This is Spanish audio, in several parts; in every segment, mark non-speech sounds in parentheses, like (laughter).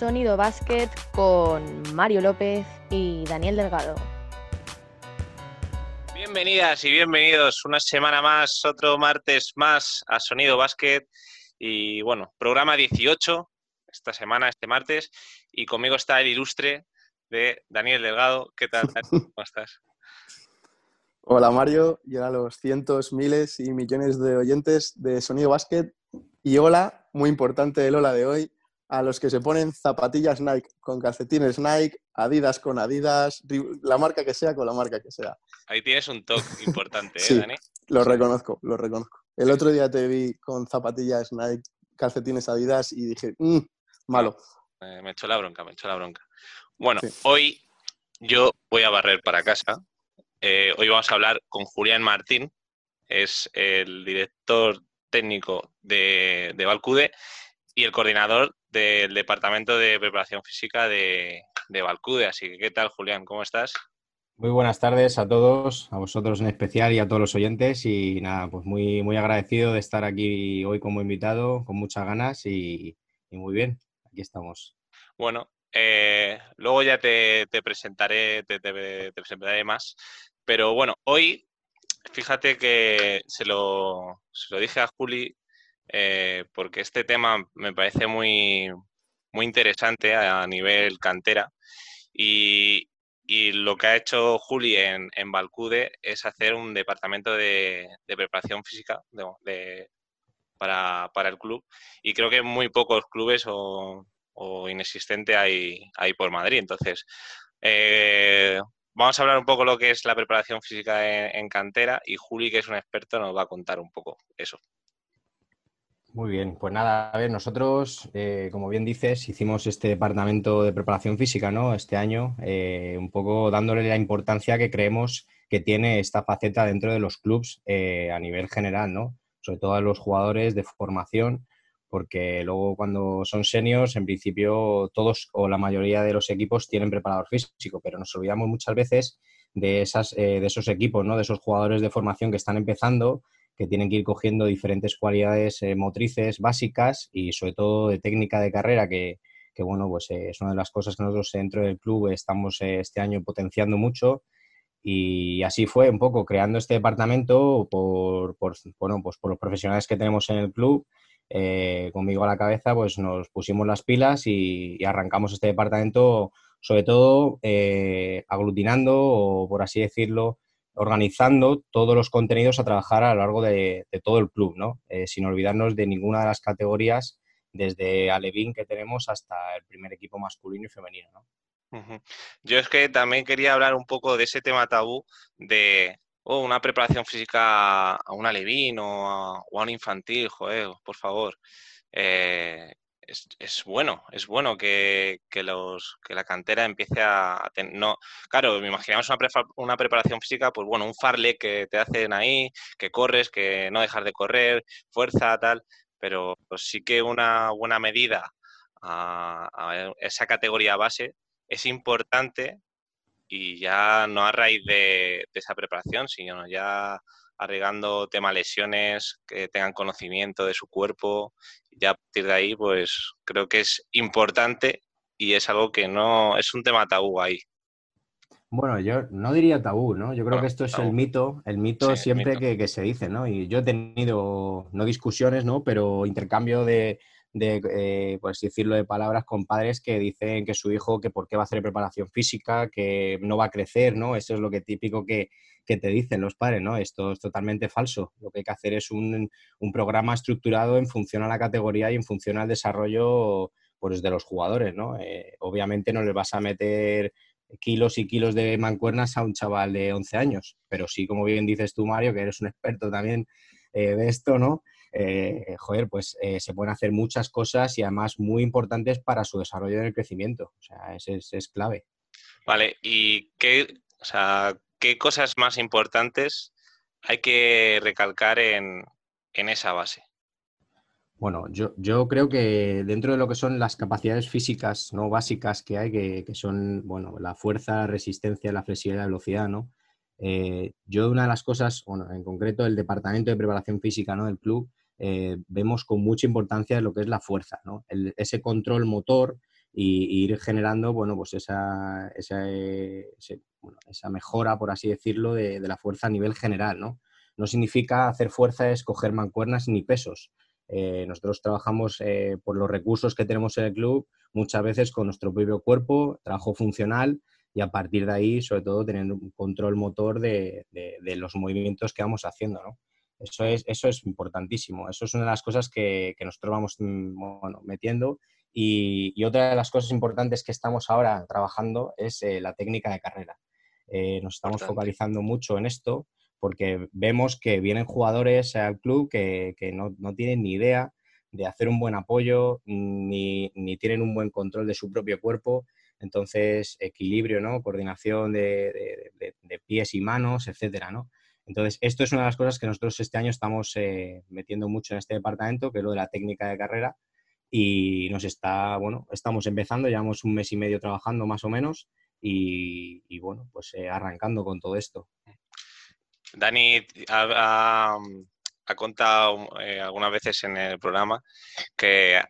Sonido Basket con Mario López y Daniel Delgado. Bienvenidas y bienvenidos una semana más, otro martes más a Sonido Basket y bueno, programa 18 esta semana, este martes, y conmigo está el ilustre de Daniel Delgado. ¿Qué tal? (laughs) ¿Cómo estás? Hola Mario, y a los cientos, miles y millones de oyentes de Sonido Basket. Y hola, muy importante el hola de hoy, a los que se ponen zapatillas Nike con calcetines Nike, Adidas con Adidas, la marca que sea con la marca que sea. Ahí tienes un toque (laughs) importante, ¿eh, Dani? Lo reconozco, lo reconozco. El otro día te vi con zapatillas Nike, calcetines Adidas y dije, mmm, malo. me echó la bronca, me echó la bronca. Bueno, hoy yo voy a barrer para casa. Eh, hoy vamos a hablar con Julián Martín, es el director técnico de, de Valcude y el coordinador del Departamento de Preparación Física de, de Valcude. Así que, ¿qué tal, Julián? ¿Cómo estás? Muy buenas tardes a todos, a vosotros en especial y a todos los oyentes. Y nada, pues muy, muy agradecido de estar aquí hoy como invitado, con muchas ganas y, muy bien, aquí estamos. Bueno, eh, luego ya te, presentaré, te, presentaré más. Pero bueno, hoy, fíjate que se lo, se lo dije a Juli, eh, porque este tema me parece muy, muy interesante a nivel cantera. Y, lo que ha hecho Juli en, en Valcude es hacer un departamento de, preparación física para, el club. Y creo que muy pocos clubes o, o inexistente hay, hay, por Madrid. Entonces, eh, vamos a hablar un poco lo que es la preparación física en, cantera y Juli, que es un experto, nos va a contar un poco eso. Muy bien, pues nada, a ver, nosotros, eh, como bien dices, hicimos este departamento de preparación física, ¿no? Este año, eh, un poco dándole la importancia que creemos que tiene esta faceta dentro de los clubs eh, a nivel general, ¿no? Sobre todo a los jugadores de formación, porque luego cuando son seniors, en principio todos o la mayoría de los equipos tienen preparador físico, pero nos olvidamos muchas veces de, esas, de esos equipos, ¿no? De esos jugadores de formación que están empezando que tienen que ir cogiendo diferentes cualidades eh, motrices básicas y sobre todo de técnica de carrera, que, bueno, pues eh, es una de las cosas que nosotros dentro del club estamos eh, este año potenciando mucho. Y así fue un poco creando este departamento por, bueno, pues por los profesionales que tenemos en el club. conmigo a la cabeza, pues nos pusimos las pilas y, arrancamos este departamento, sobre todo aglutinando o, por así decirlo, organizando todos los contenidos a trabajar a lo largo de, todo el club, ¿no? Eh, sin olvidarnos de ninguna de las categorías, desde Alevín que tenemos hasta el primer equipo masculino y femenino. ¿no? Yo es que también quería hablar un poco de ese tema tabú de oh, una preparación física a un Alevín o a, un infantil, joder, por favor. Eh, es, bueno, es bueno que, los, que la cantera empiece a, tener... No, claro, me imaginamos una, una preparación física, pues bueno, un farle que te hacen ahí, que corres, que no dejas de correr, fuerza, tal, pero sí que una buena medida a, esa categoría base es importante y ya no a raíz de, de esa preparación, sino ya arreglando tema lesiones, que tengan conocimiento de su cuerpo. Ya a partir de ahí, pues creo que es importante y es algo que no es un tema tabú ahí. Bueno, yo no diría tabú, ¿no? Yo creo que esto es el mito, el mito siempre Que, se dice, ¿no? Y yo he tenido, no discusiones, ¿no? Pero intercambio de, de eh, pues decirlo, de palabras con padres que dicen que su hijo, que por qué va a hacer preparación física, que no va a crecer, ¿no? Eso es lo que típico que, que te dicen los padres, ¿no? Esto es totalmente falso. Lo que hay que hacer es un, un programa estructurado en función a la categoría y en función al desarrollo pues, de los jugadores, ¿no? Eh, obviamente no les vas a meter kilos y kilos de mancuernas a un chaval de 11 años, pero sí, como bien dices tú, Mario, que eres un experto también eh, de esto, ¿no? Eh, joder, pues se pueden hacer muchas cosas y además muy importantes para su desarrollo en el crecimiento. O sea, ese es, es clave. Vale, ¿y qué, o sea, ¿qué cosas más importantes hay que recalcar en, esa base? Bueno, yo, yo, creo que dentro de lo que son las capacidades físicas no básicas que hay, que, son bueno, la fuerza, la resistencia, la flexibilidad, la velocidad, ¿no? Eh, yo una de las cosas, bueno, en concreto el departamento de preparación física ¿no? del club, eh, vemos con mucha importancia lo que es la fuerza, ¿no? ese control motor y, ir generando, bueno, pues esa, esa, esa mejora, por así decirlo, de, de, la fuerza a nivel general, ¿no? No significa hacer fuerza es coger mancuernas ni pesos. Eh, nosotros trabajamos eh, por los recursos que tenemos en el club, muchas veces con nuestro propio cuerpo, trabajo funcional y a partir de ahí, sobre todo, tener un control motor de, de, los movimientos que vamos haciendo, ¿no? Eso es, eso es importantísimo. Eso es una de las cosas que, que nosotros vamos mm, bueno, metiendo. Y, y, otra de las cosas importantes que estamos ahora trabajando es eh, la técnica de carrera. Nos estamos focalizando mucho en esto porque vemos que vienen jugadores al club que, no, tienen ni idea de hacer un buen apoyo, ni, tienen un buen control de su propio cuerpo. Entonces, equilibrio, ¿no? Coordinación de, pies y manos, etcétera, ¿no? Entonces, esto es una de las cosas que nosotros este año estamos eh, metiendo mucho en este departamento, que es lo de la técnica de carrera. Y nos está, bueno, estamos empezando, llevamos un mes y medio trabajando más o menos y, bueno, pues eh, arrancando con todo esto. Dani ha, contado eh, algunas veces en el programa que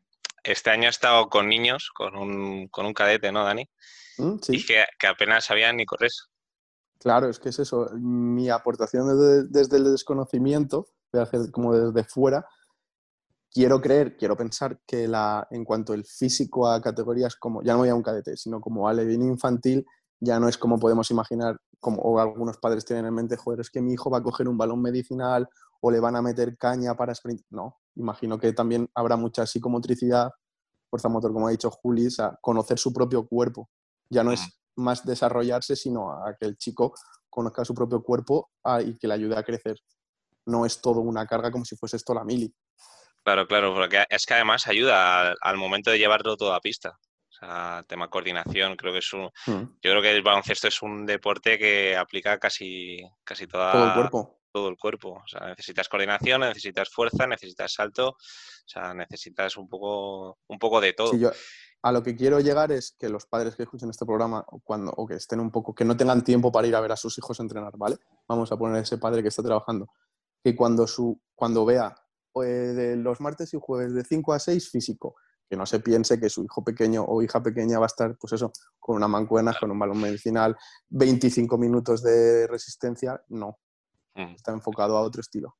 este año ha estado con niños, con un, con un cadete, ¿no, Dani? Mm, sí. Y que, apenas sabían ni correr. Claro, es que es eso. Mi aportación desde, desde el desconocimiento, voy a hacer como desde fuera, quiero creer, quiero pensar que la, en cuanto el físico a categorías como, ya no voy a un cadete, sino como alevín infantil, ya no es como podemos imaginar, como o algunos padres tienen en mente, joder, es que mi hijo va a coger un balón medicinal o le van a meter caña para sprint. No, imagino que también habrá mucha psicomotricidad, fuerza motor, como ha dicho Juli, a conocer su propio cuerpo. Ya no es más desarrollarse, sino a que el chico conozca su propio cuerpo y que le ayude a crecer. No es todo una carga como si fuese esto la mili. Claro, claro, porque es que además ayuda al momento de llevarlo todo a pista tema coordinación, creo que es un... Hmm. Yo creo que el baloncesto es un deporte que aplica casi, casi toda, todo el cuerpo. Todo el cuerpo. O sea, necesitas coordinación, necesitas fuerza, necesitas salto, o sea, necesitas un poco, un poco de todo. yo, a lo que quiero llegar es que los padres que escuchen este programa o, cuando, o que estén un poco, que no tengan tiempo para ir a ver a sus hijos entrenar, ¿vale? Vamos a poner ese padre que está trabajando, que cuando, su, cuando vea pues, de los martes y jueves de 5 a 6 físico, que no se piense que su hijo pequeño o hija pequeña va a estar, pues eso, con una mancuerna, con un balón medicinal, 25 minutos de resistencia, no. Mm. Está enfocado a otro estilo.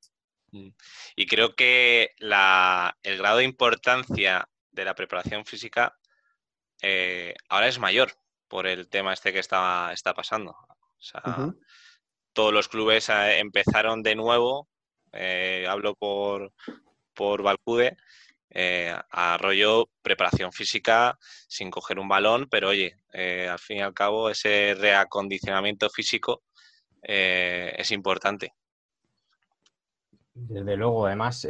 Mm. Y creo que el grado de importancia de la preparación física eh, ahora es mayor por el tema este que está, está pasando. O sea, todos los clubes eh, empezaron de nuevo, eh, hablo por, por Valcude, eh, preparación física sin coger un balón, pero oye, eh, al fin y al cabo ese reacondicionamiento físico eh, es importante. Desde luego, además,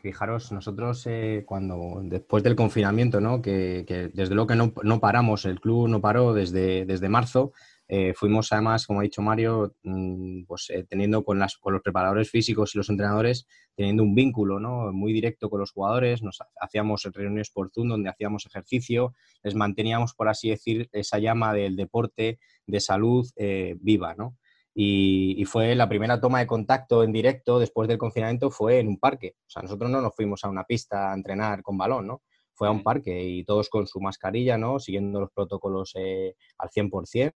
fijaros, nosotros cuando después del confinamiento, ¿no? que, desde luego que no, no, paramos, el club no paró desde, desde marzo, eh, fuimos además, como ha dicho Mario, mm, pues eh, teniendo con, las, con los preparadores físicos y los entrenadores, teniendo un vínculo ¿no? muy directo con los jugadores, nos hacíamos reuniones por Zoom donde hacíamos ejercicio, les manteníamos, por así decir, esa llama del deporte, de salud eh, viva, ¿no? Y, fue la primera toma de contacto en directo después del confinamiento fue en un parque. O sea, nosotros no nos fuimos a una pista a entrenar con balón, ¿no? Fue a un parque y todos con su mascarilla, ¿no? Siguiendo los protocolos al 100%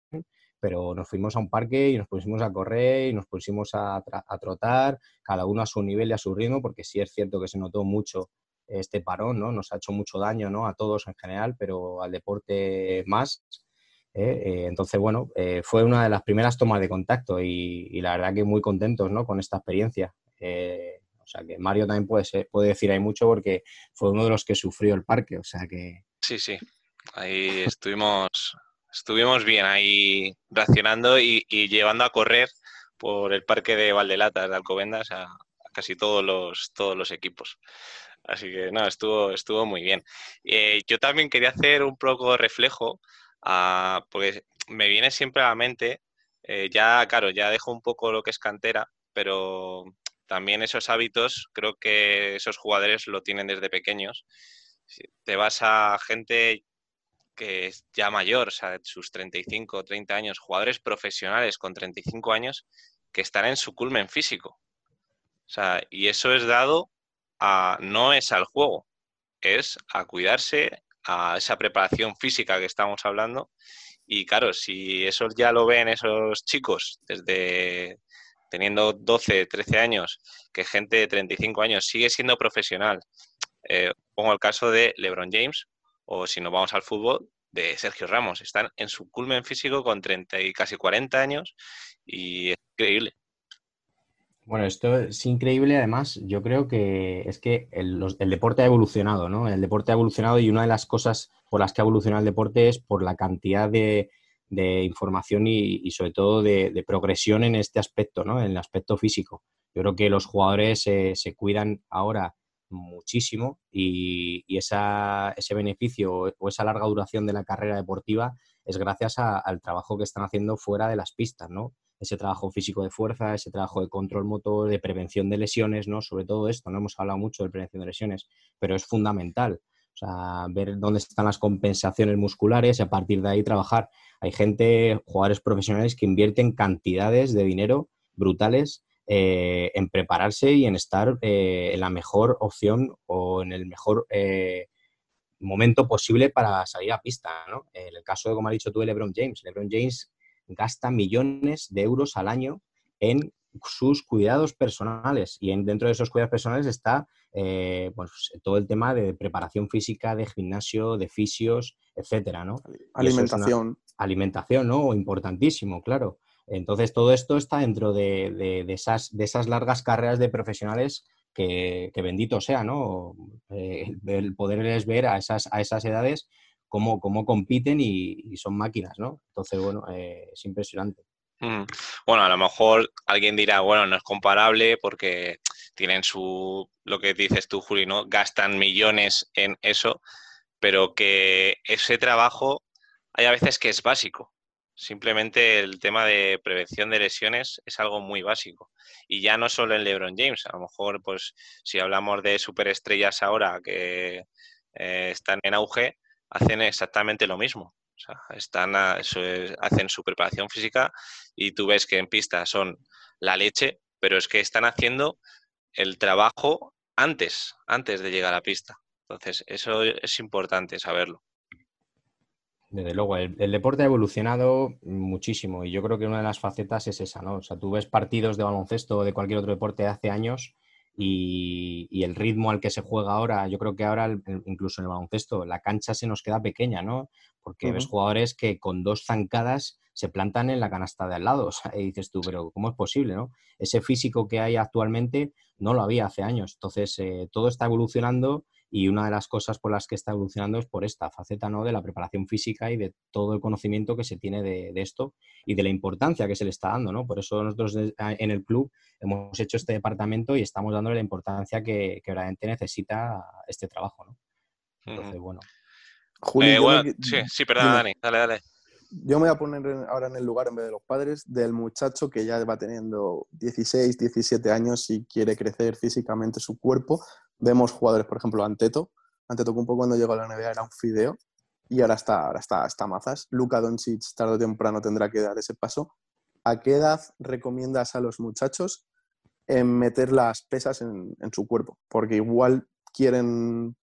pero nos fuimos a un parque y nos pusimos a correr y nos pusimos a, trotar, cada uno a su nivel y a su ritmo, porque sí es cierto que se notó mucho este parón, ¿no? Nos ha hecho mucho daño, ¿no? A todos en general, pero al deporte más. ¿eh? Eh, entonces, bueno, eh, fue una de las primeras tomas de contacto y, la verdad que muy contentos, ¿no? Con esta experiencia. o sea, que Mario también puede, decir ahí mucho porque fue uno de los que sufrió el parque, o sea que... Sí, sí, ahí estuvimos estuvimos bien ahí racionando y, llevando a correr por el parque de Valdelatas de Alcobendas a, casi todos los, todos los equipos. Así que no, estuvo, estuvo muy bien. Eh, yo también quería hacer un poco reflejo, porque me viene siempre a la mente, eh, ya, claro, ya dejo un poco lo que es cantera, pero también esos hábitos, creo que esos jugadores lo tienen desde pequeños. te vas a gente que es ya mayor, o sea, sus 35 o 30 años, jugadores profesionales con 35 años que están en su culmen físico. O sea, y eso es dado a, no es al juego, es a cuidarse, a esa preparación física que estamos hablando. Y claro, si eso ya lo ven esos chicos desde teniendo 12, 13 años, que gente de 35 años sigue siendo profesional. Eh, pongo el caso de LeBron James, o si nos vamos al fútbol, de Sergio Ramos. Están en su culmen físico con 30 y casi 40 años y es increíble. Bueno, esto es increíble. Además, yo creo que es que el, deporte ha evolucionado, ¿no? El deporte ha evolucionado y una de las cosas por las que ha evolucionado el deporte es por la cantidad de, información y, sobre todo de, progresión en este aspecto, ¿no? En el aspecto físico. Yo creo que los jugadores se cuidan ahora muchísimo y, ese beneficio o esa larga duración de la carrera deportiva es gracias al trabajo que están haciendo fuera de las pistas, ¿no? Ese trabajo físico de fuerza, ese trabajo de control motor, de prevención de lesiones, ¿no? Sobre todo esto, no hemos hablado mucho de prevención de lesiones, pero es fundamental. O sea, ver dónde están las compensaciones musculares y a partir de ahí trabajar. Hay gente, jugadores profesionales que invierten cantidades de dinero brutales eh, en prepararse y en estar eh, en la mejor opción o en el mejor eh, momento posible para salir a pista. En el caso de, como ha dicho tú, de LeBron James, LeBron James gasta millones de euros al año en sus cuidados personales y en, dentro de esos cuidados personales está pues, todo el tema de preparación física, de gimnasio, de fisios, etcétera, ¿no? Alimentación. alimentación, ¿no? Importantísimo, claro. Entonces, todo esto está dentro de, esas, de esas largas carreras de profesionales que, bendito sea, ¿no? Eh, el poderles ver a esas, a esas edades cómo, cómo compiten y, son máquinas, ¿no? Entonces, bueno, eh, es impresionante. Mm. Bueno, a lo mejor alguien dirá, bueno, no es comparable porque tienen su, lo que dices tú, Juli, ¿no? Gastan millones en eso, pero que ese trabajo hay a veces que es básico. Simplemente el tema de prevención de lesiones es algo muy básico. Y ya no solo en LeBron James, a lo mejor, pues, si hablamos de superestrellas ahora que eh, están en auge, hacen exactamente lo mismo. O sea, están hacen su preparación física y tú ves que en pista son la leche, pero es que están haciendo el trabajo antes, antes de llegar a la pista. Entonces, eso es importante saberlo. Desde luego, el, deporte ha evolucionado muchísimo y yo creo que una de las facetas es esa, ¿no? O sea, tú ves partidos de baloncesto o de cualquier otro deporte de hace años y, el ritmo al que se juega ahora, yo creo que ahora incluso en el baloncesto la cancha se nos queda pequeña, ¿no? Porque ves jugadores que con dos zancadas se plantan en la canasta de al lado, (laughs) o sea, y dices tú, pero ¿cómo es posible, no? Ese físico que hay actualmente no lo había hace años, entonces eh, todo está evolucionando y una de las cosas por las que está evolucionando es por esta faceta ¿no? de la preparación física y de todo el conocimiento que se tiene de, esto y de la importancia que se le está dando. ¿no? Por eso nosotros en el club hemos hecho este departamento y estamos dándole la importancia que, que realmente necesita este trabajo. ¿no? Entonces, bueno. Eh, sí, sí, perdón, Dani, dale, dale. Yo me voy a poner ahora en el lugar, en vez de los padres, del muchacho que ya va teniendo 16, 17 años y quiere crecer físicamente su cuerpo, Vemos jugadores, por ejemplo, Anteto. Anteto poco cuando llegó a la NBA era un fideo y ahora está, ahora está, está mazas. Luka Doncic tarde o temprano tendrá que dar ese paso. ¿A qué edad recomiendas a los muchachos meter las pesas en, en su cuerpo? Porque igual quieren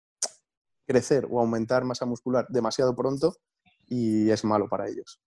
crecer o aumentar masa muscular demasiado pronto y es malo para ellos.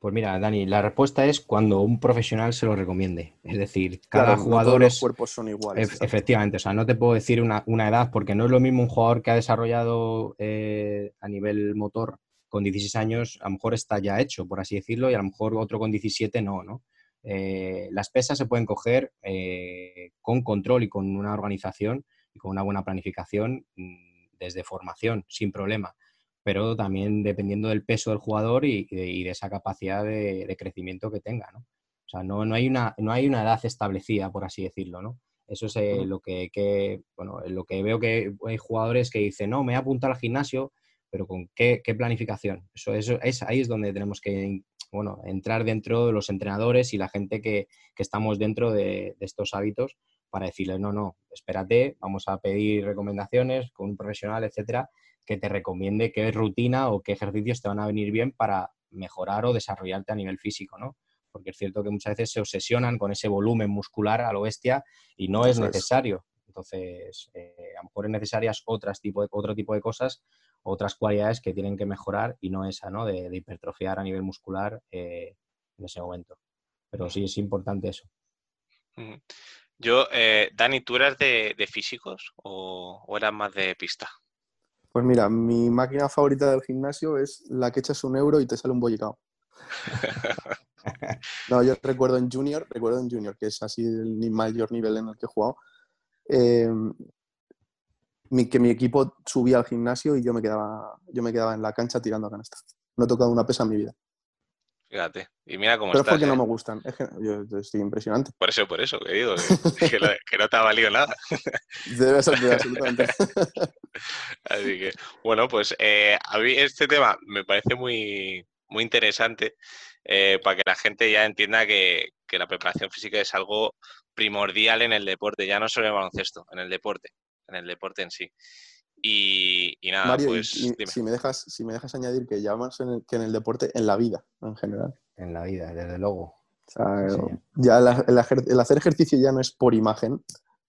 Pues mira, Dani, la respuesta es cuando un profesional se lo recomiende. Es decir, cada jugador es. Los cuerpos son iguales. efectivamente, o sea, no te puedo decir una, edad porque no es lo mismo un jugador que ha desarrollado eh, a nivel motor con 16 años, a lo mejor está ya hecho, por así decirlo, y a lo mejor otro con 17 no, ¿no? Eh, las pesas se pueden coger eh, con control y con una organización y con una buena planificación mm, desde formación, sin problema pero también dependiendo del peso del jugador y, de, esa capacidad de, crecimiento que tenga, ¿no? O sea, no, no, hay una, no hay una edad establecida, por así decirlo, ¿no? Eso es eh, lo que, bueno, lo que veo que hay jugadores que dicen, no, me he apuntado al gimnasio, pero ¿con qué, planificación? Eso, eso es, ahí es donde tenemos que bueno, entrar dentro de los entrenadores y la gente que, estamos dentro de, de, estos hábitos para decirles, no, no, espérate, vamos a pedir recomendaciones con un profesional, etcétera, que te recomiende qué rutina o qué ejercicios te van a venir bien para mejorar o desarrollarte a nivel físico, ¿no? Porque es cierto que muchas veces se obsesionan con ese volumen muscular a lo bestia y no es necesario. Entonces, eh, a lo mejor es necesarias otras tipo de, otro tipo de cosas otras cualidades que tienen que mejorar y no esa, ¿no? De, hipertrofiar a nivel muscular eh, en ese momento. Pero sí es importante eso. Yo, eh, Dani, ¿tú eras de, físicos o, eras más de pista? Pues mira, mi máquina favorita del gimnasio es la que echas un euro y te sale un bollicao. (laughs) no, yo recuerdo en Junior, recuerdo en Junior, que es así el mayor nivel en el que he jugado, em, que mi equipo subía al gimnasio y yo me quedaba, yo me quedaba en la cancha tirando a canasta. No he tocado una pesa en mi vida. Fíjate. Y mira cómo Pero estás. es porque no ¿eh? me gustan. Es que yo estoy impresionante. Por eso, por eso, que digo, que, (laughs) no te ha valido nada. Debe ser, (laughs) absolutamente. Así que, bueno, pues eh, a mí este tema me parece muy, muy interesante eh, para que la gente ya entienda que, la preparación física es algo primordial en el deporte, ya no solo en el baloncesto, en el deporte, en el deporte en sí. Y, nada, pues. si, me dejas, si me dejas añadir que ya más en el, que en el deporte, en la vida en general. En la vida, desde luego. ya el, hacer ejercicio ya no es por imagen,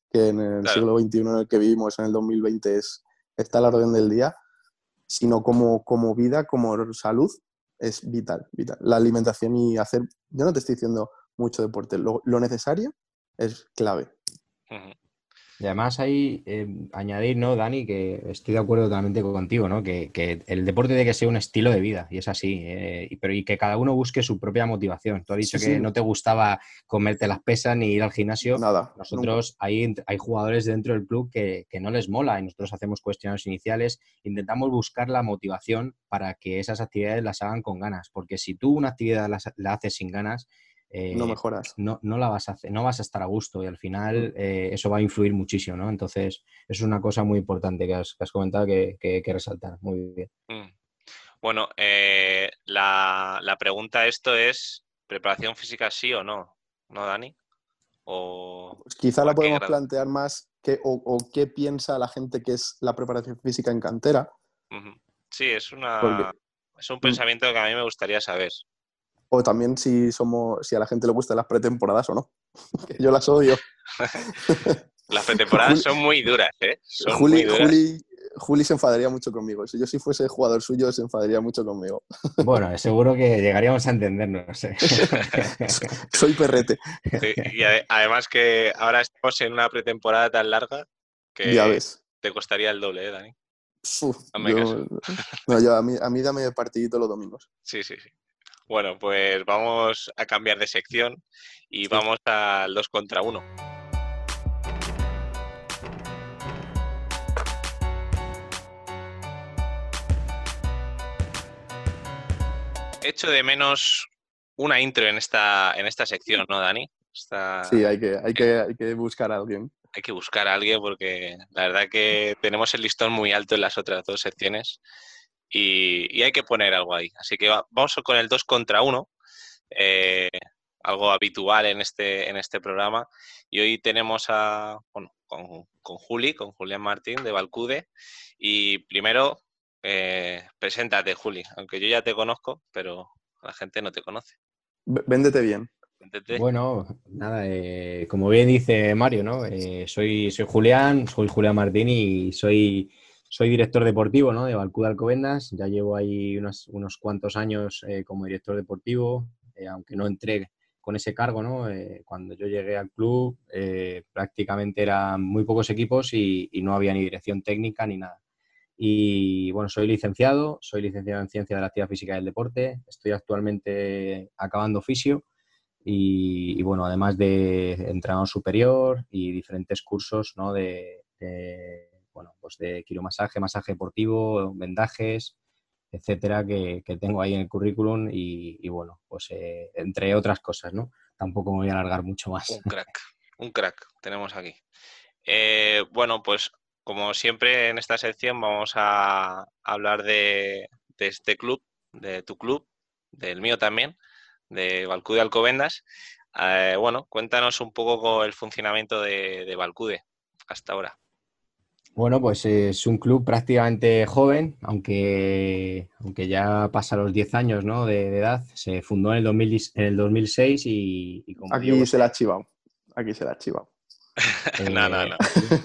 que en el siglo XXI en el que vivimos, en el 2020, es, está a la orden del día, sino como, como vida, como salud, es vital, vital. La alimentación y hacer, yo no te estoy diciendo mucho deporte, lo, necesario es clave. Y además ahí eh, añadir, ¿no, Dani? Que estoy de acuerdo totalmente contigo, ¿no? Que, el deporte tiene que ser un estilo de vida, y es así. Eh, y, pero y que cada uno busque su propia motivación. Tú has dicho que no te gustaba comerte las pesas ni ir al gimnasio. Nada. Nosotros, hay, hay jugadores dentro del club que, que, no les mola y nosotros hacemos cuestiones iniciales. Intentamos buscar la motivación para que esas actividades las hagan con ganas. Porque si tú una actividad la haces sin ganas, no eh, mejoras. No, no, la vas a hacer, no vas a estar a gusto y al final eh, eso va a influir muchísimo, ¿no? Entonces, es una cosa muy importante que has, comentado que, que, que, resaltar. Muy bien. Mm. Bueno, eh, la, la, pregunta esto es, ¿preparación física sí o no? ¿No, Dani? O, pues quizá la podemos plantear más que, o, qué piensa la gente que es la preparación física en cantera. Sí, es, una, es un mm. pensamiento que a mí me gustaría saber. O también si somos, si a la gente le gustan las pretemporadas o no. (laughs) que yo las odio. (laughs) las pretemporadas son muy duras, ¿eh? Son Juli, Juli, Juli, se enfadaría mucho conmigo. Si yo si fuese jugador suyo, se enfadaría mucho conmigo. (laughs) bueno, seguro que llegaríamos a entendernos, no sé. Soy perrete. y además que ahora estamos en una pretemporada tan larga que te costaría el doble, ¿eh, Dani? no, yo, a, mí, a mí dame partidito los domingos. Sí, sí, sí. Bueno, pues vamos a cambiar de sección y vamos al 2 contra 1. Echo de menos una intro en esta, en esta sección, ¿no, Dani? Sí, hay que, hay, que, hay que buscar a alguien. Hay que buscar a alguien porque la verdad que tenemos el listón muy alto en las otras dos secciones y, hay que poner algo ahí. Así que vamos con el 2 contra 1, eh, algo habitual en este, en este programa. Y hoy tenemos a, bueno, con, con Juli, con Julián Martín de Balcude. Y primero, eh, preséntate, Juli, aunque yo ya te conozco, pero la gente no te conoce. Véndete bien. Bueno, nada, eh, como bien dice Mario, ¿no? soy, soy Julián, soy Julián Martín y soy soy director deportivo ¿no? de Balcuda Alcobendas, ya llevo ahí unos, unos cuantos años eh, como director deportivo, eh, aunque no entré con ese cargo, ¿no? Eh, cuando yo llegué al club prácticamente eran muy pocos equipos y, no había ni dirección técnica ni nada. Y bueno, soy licenciado, soy licenciado en Ciencia de la Actividad Física del Deporte, estoy actualmente acabando oficio y, y bueno, además de entrenador superior y diferentes cursos ¿no? de bueno, pues de quiromasaje, masaje deportivo, vendajes, etcétera, que, tengo ahí en el currículum y, bueno, pues eh, entre otras cosas, ¿no? Tampoco me voy a alargar mucho más. Un crack, un crack tenemos aquí. Eh, bueno, pues como siempre en esta sección vamos a hablar de, este club, de tu club, del mío también, de Balcude Alcobendas. Eh, bueno, cuéntanos un poco el funcionamiento de, de Balcude hasta ahora. Bueno, pues es un club prácticamente joven, aunque, aunque ya pasa los 10 años ¿no? de, edad. Se fundó en el, 2006 y, Aquí se la ha chivado. Aquí se la ha chivado. (laughs) no, no, no.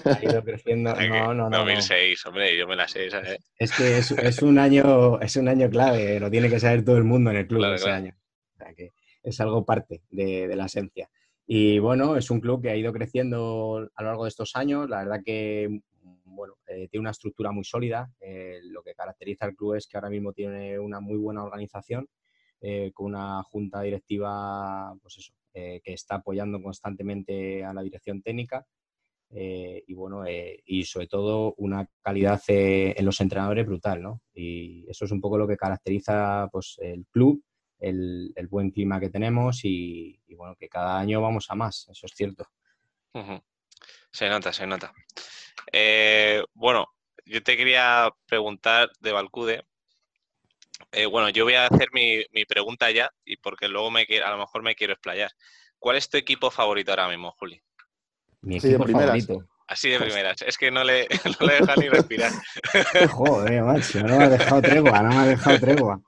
Ha ido creciendo. No, no, no. 2006, hombre, yo me la sé, ¿sabes? Es que es, es, un año, es un año clave, lo tiene que saber todo el mundo en el club ese año. O sea que es algo parte de, de, la esencia. Y bueno, es un club que ha ido creciendo a lo largo de estos años. La verdad que bueno, eh, tiene una estructura muy sólida. Eh, lo que caracteriza al club es que ahora mismo tiene una muy buena organización, eh, con una junta directiva pues eso, que está apoyando constantemente a la dirección técnica. y bueno, y sobre todo una calidad en los entrenadores brutal, ¿no? Y eso es un poco lo que caracteriza pues, el club, el, buen clima que tenemos y, bueno, que cada año vamos a más, eso es cierto. Se nota, se nota. Eh, bueno, yo te quería preguntar de Balcude. Eh, bueno, yo voy a hacer mi, pregunta ya, y porque luego me a lo mejor me quiero explayar. ¿Cuál es tu equipo favorito ahora mismo, Juli? Mi equipo favorito. Así de primeras. Es que no le, (laughs) no le deja ni respirar. (laughs) Joder, macho, no me ha dejado tregua, no me ha dejado tregua.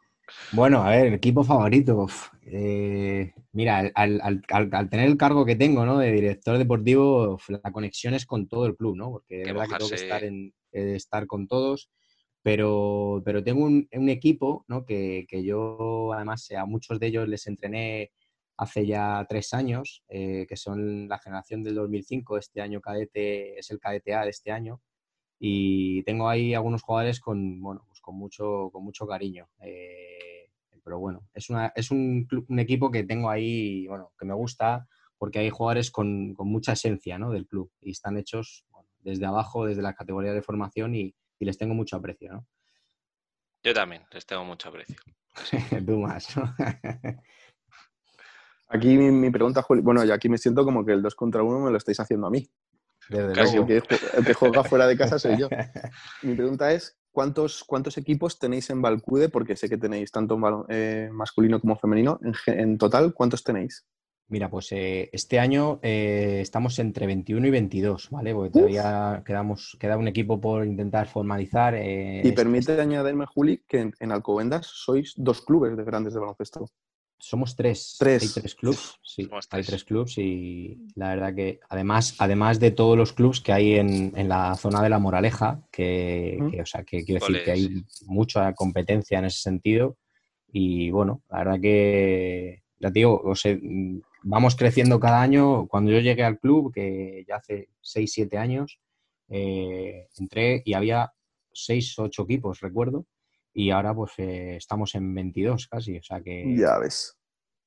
Bueno, a ver, el equipo favorito. Eh, mira, al, tener el cargo que tengo, ¿no? De director deportivo, la conexión es con todo el club, ¿no? Porque de verdad que tengo que estar, en, eh, estar con todos. Pero, pero tengo un, equipo, ¿no? Que, yo, además, a muchos de ellos les entrené hace ya tres años, eh, que son la generación del 2005. Este año cadete es el cadete A de este año. Y tengo ahí algunos jugadores con, bueno, pues con, mucho, con mucho cariño pero bueno, es, una, es un, equipo que tengo ahí, bueno, que me gusta porque hay jugadores con, mucha esencia ¿no? del club y están hechos desde abajo, desde la categoría de formación y, les tengo mucho aprecio, ¿no? Yo también les tengo mucho aprecio. (laughs) Tú más, ¿no? (laughs) Aquí mi, pregunta, bueno, yo aquí me siento como que el 2 contra 1 me lo estáis haciendo a mí. Casi el que juega fuera de casa soy yo. (laughs) Mi pregunta es, ¿cuántos, cuántos equipos tenéis en Valcude? Porque sé que tenéis tanto eh, masculino como femenino. En, total, ¿cuántos tenéis? Mira, pues eh, este año eh, estamos entre 21 y 22, ¿vale? Porque todavía quedamos, queda un equipo por intentar formalizar. y permite añadirme, Juli, que en, en, Alcobendas sois dos clubes de grandes de baloncesto. Somos tres. Hay tres clubs, sí. Hay tres clubs y la verdad que además, además de todos los clubs que hay en, la zona de la Moraleja, que, o sea, que quiero decir que hay mucha competencia en ese sentido. Y bueno, la verdad que, ya digo, o sea, vamos creciendo cada año. Cuando yo llegué al club, que ya hace seis, siete años, eh, entré y había seis, ocho equipos, recuerdo y ahora pues eh, estamos en 22 casi, o sea que... Ya ves.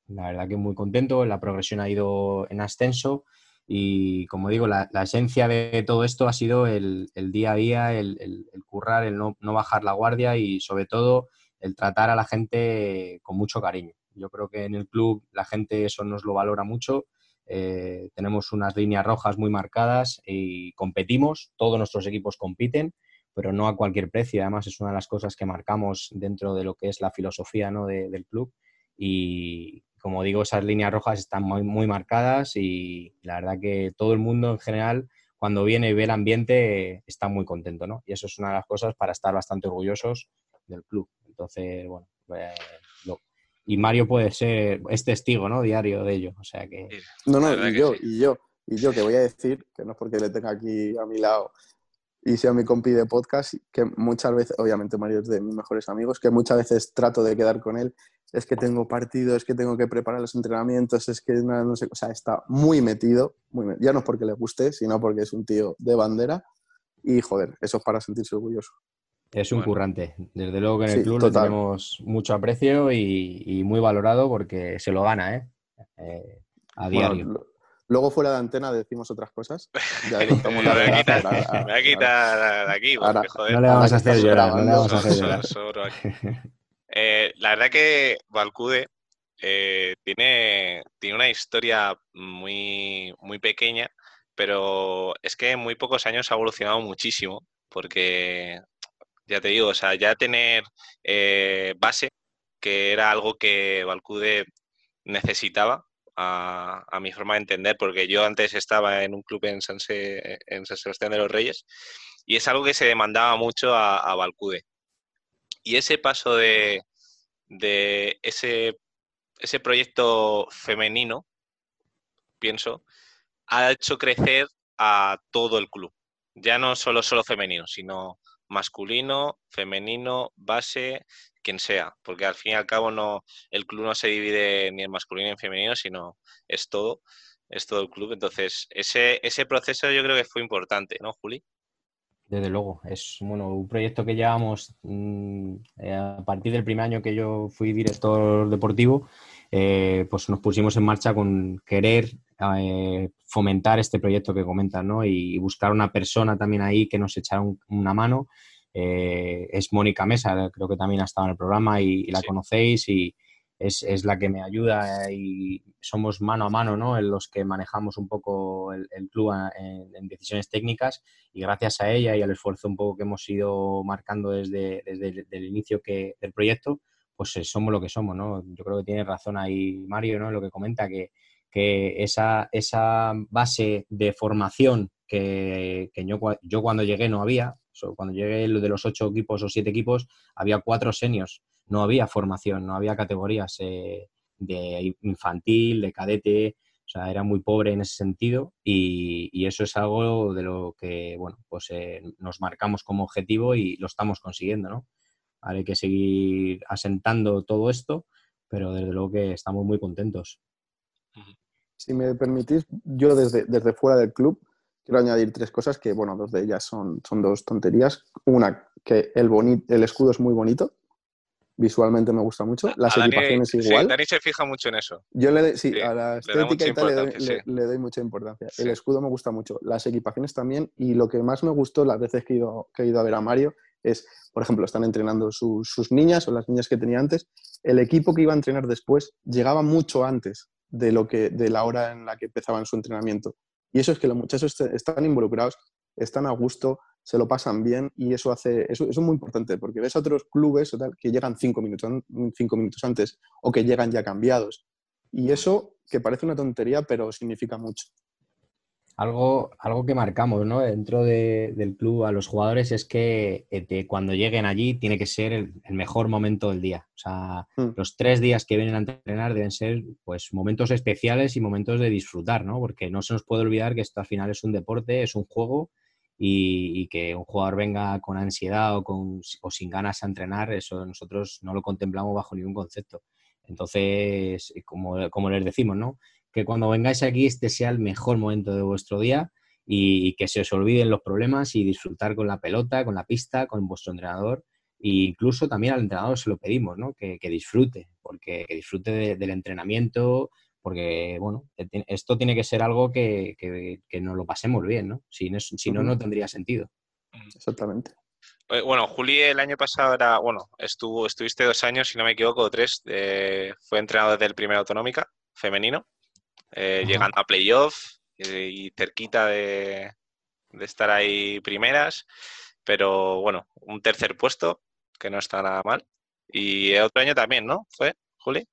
La verdad que muy contento, la progresión ha ido en ascenso y como digo, la, esencia de todo esto ha sido el, día a día, el, currar, el no, bajar la guardia y sobre todo el tratar a la gente con mucho cariño. Yo creo que en el club la gente eso nos lo valora mucho. Eh, tenemos unas líneas rojas muy marcadas y competimos, todos nuestros equipos compiten pero no a cualquier precio. Además, es una de las cosas que marcamos dentro de lo que es la filosofía ¿no? del club. Y como digo, esas líneas rojas están muy, muy marcadas y la verdad que todo el mundo en general, cuando viene y ve el ambiente, está muy contento. ¿no? Y eso es una de las cosas para estar bastante orgullosos del club. Entonces, bueno, pues, y Mario puede ser, es testigo, ¿no? Diario de ello. O sea que. No, no, y yo, y yo, y yo que voy a decir, que no es porque le tenga aquí a mi lado y sea mi compi de podcast, que muchas veces, obviamente Mario es de mis mejores amigos, que muchas veces trato de quedar con él, es que tengo partido, es que tengo que preparar los entrenamientos, es que no, sé, o sea, está muy metido, muy ya no es porque le guste, sino porque es un tío de bandera y joder, eso es para sentirse orgulloso. Es un currante. Desde luego que en el club le tenemos mucho aprecio y, muy valorado porque se lo gana, ¿eh? eh a diario. Luego fuera de antena decimos otras cosas. (laughs) Ya me, voy a quitar, de aquí. Porque, joder, no le vamos a hacer llorar. No le vamos a hacer llorar. (laughs) Eh, la verdad que Valcude eh, tiene, tiene una historia muy, muy pequeña, pero es que en muy pocos años ha evolucionado muchísimo, porque ya te digo, o sea, ya tener eh, base, que era algo que Valcude necesitaba, a, mi forma de entender, porque yo antes estaba en un club en San, Sebastián de los Reyes y es algo que se demandaba mucho a, a. Y ese paso de, de ese, ese proyecto femenino, pienso, ha hecho crecer a todo el club. Ya no solo solo femenino, sino masculino, femenino, base, quien sea, porque al fin y al cabo no el club no se divide ni en masculino ni en femenino, sino es todo, es todo el club. Entonces, ese, ese proceso yo creo que fue importante, ¿no, Juli? Desde luego, es bueno, un proyecto que llevamos mm, eh, a partir del primer año que yo fui director deportivo, eh, pues nos pusimos en marcha con querer eh, fomentar este proyecto que comentas, ¿no? Y, buscar una persona también ahí que nos echara una mano. es Mónica Mesa, creo que también ha estado en el programa y, la conocéis y, es, la que me ayuda y somos mano a mano ¿no? en los que manejamos un poco el, club en, decisiones técnicas y gracias a ella y al esfuerzo un poco que hemos ido marcando desde, desde el, inicio que, del proyecto, pues eh, somos lo que somos. ¿no? Yo creo que tiene razón ahí Mario ¿no? lo que comenta, que, que esa, esa base de formación que, que yo, yo, cuando llegué no había, cuando llegué de los ocho equipos o siete equipos, había cuatro seniors no había formación, no había categorías eh, de infantil, de cadete, o sea, era muy pobre en ese sentido y, eso es algo de lo que, bueno, pues eh, nos marcamos como objetivo y lo estamos consiguiendo, ¿no? Ahora hay que seguir asentando todo esto, pero desde luego que estamos muy contentos. Si me permitís, yo desde, desde fuera del club quiero añadir tres cosas que, bueno, dos de ellas son, son dos tonterías. Una, que el, el escudo es muy bonito, visualmente me gusta mucho. Las equipaciones igual. Sí, Dani se fija mucho en eso. Yo le, sí, a la estética y tal le doy, mucha importancia. El escudo me gusta mucho, las equipaciones también. Y lo que más me gustó las veces que he ido, que he ido a ver a Mario es, por ejemplo, están entrenando sus niñas o las niñas que tenía antes. El equipo que iba a entrenar después llegaba mucho antes de, lo que, de la hora en la que empezaban su entrenamiento. Y eso es que los muchachos están involucrados, están a gusto, se lo pasan bien y eso hace eso, es muy importante porque ves a otros clubes que llegan cinco minutos, cinco minutos antes o que llegan ya cambiados. Y eso que parece una tontería, pero significa mucho. Algo, algo que marcamos ¿no? dentro del club a los jugadores es que eh, cuando lleguen allí tiene que ser el, mejor momento del día. O sea, mm. los tres días que vienen a entrenar deben ser pues, momentos especiales y momentos de disfrutar, ¿no? porque no se nos puede olvidar que esto al final es un deporte, es un juego y, que un jugador venga con ansiedad o, con, o sin ganas a entrenar, eso nosotros no lo contemplamos bajo ningún concepto. Entonces, como, como les decimos, ¿no? Que cuando vengáis aquí este sea el mejor momento de vuestro día y, que se os olviden los problemas y disfrutar con la pelota, con la pista, con vuestro entrenador. E incluso también al entrenador se lo pedimos, ¿no? Que, disfrute, porque que disfrute del entrenamiento, porque, bueno, esto tiene que ser algo que, que, nos lo pasemos bien, ¿no? Si, no, si no, no tendría sentido. Exactamente. Eh, bueno, Juli el año pasado era, bueno, estuvo, estuviste dos años, si no me equivoco, tres, fue entrenado desde el primer autonómica, femenino, eh, llegando a playoff eh, y, cerquita de, de, estar ahí primeras, pero bueno, un tercer puesto, que no está nada mal. Y otro año también, ¿no? ¿Fue, Juli?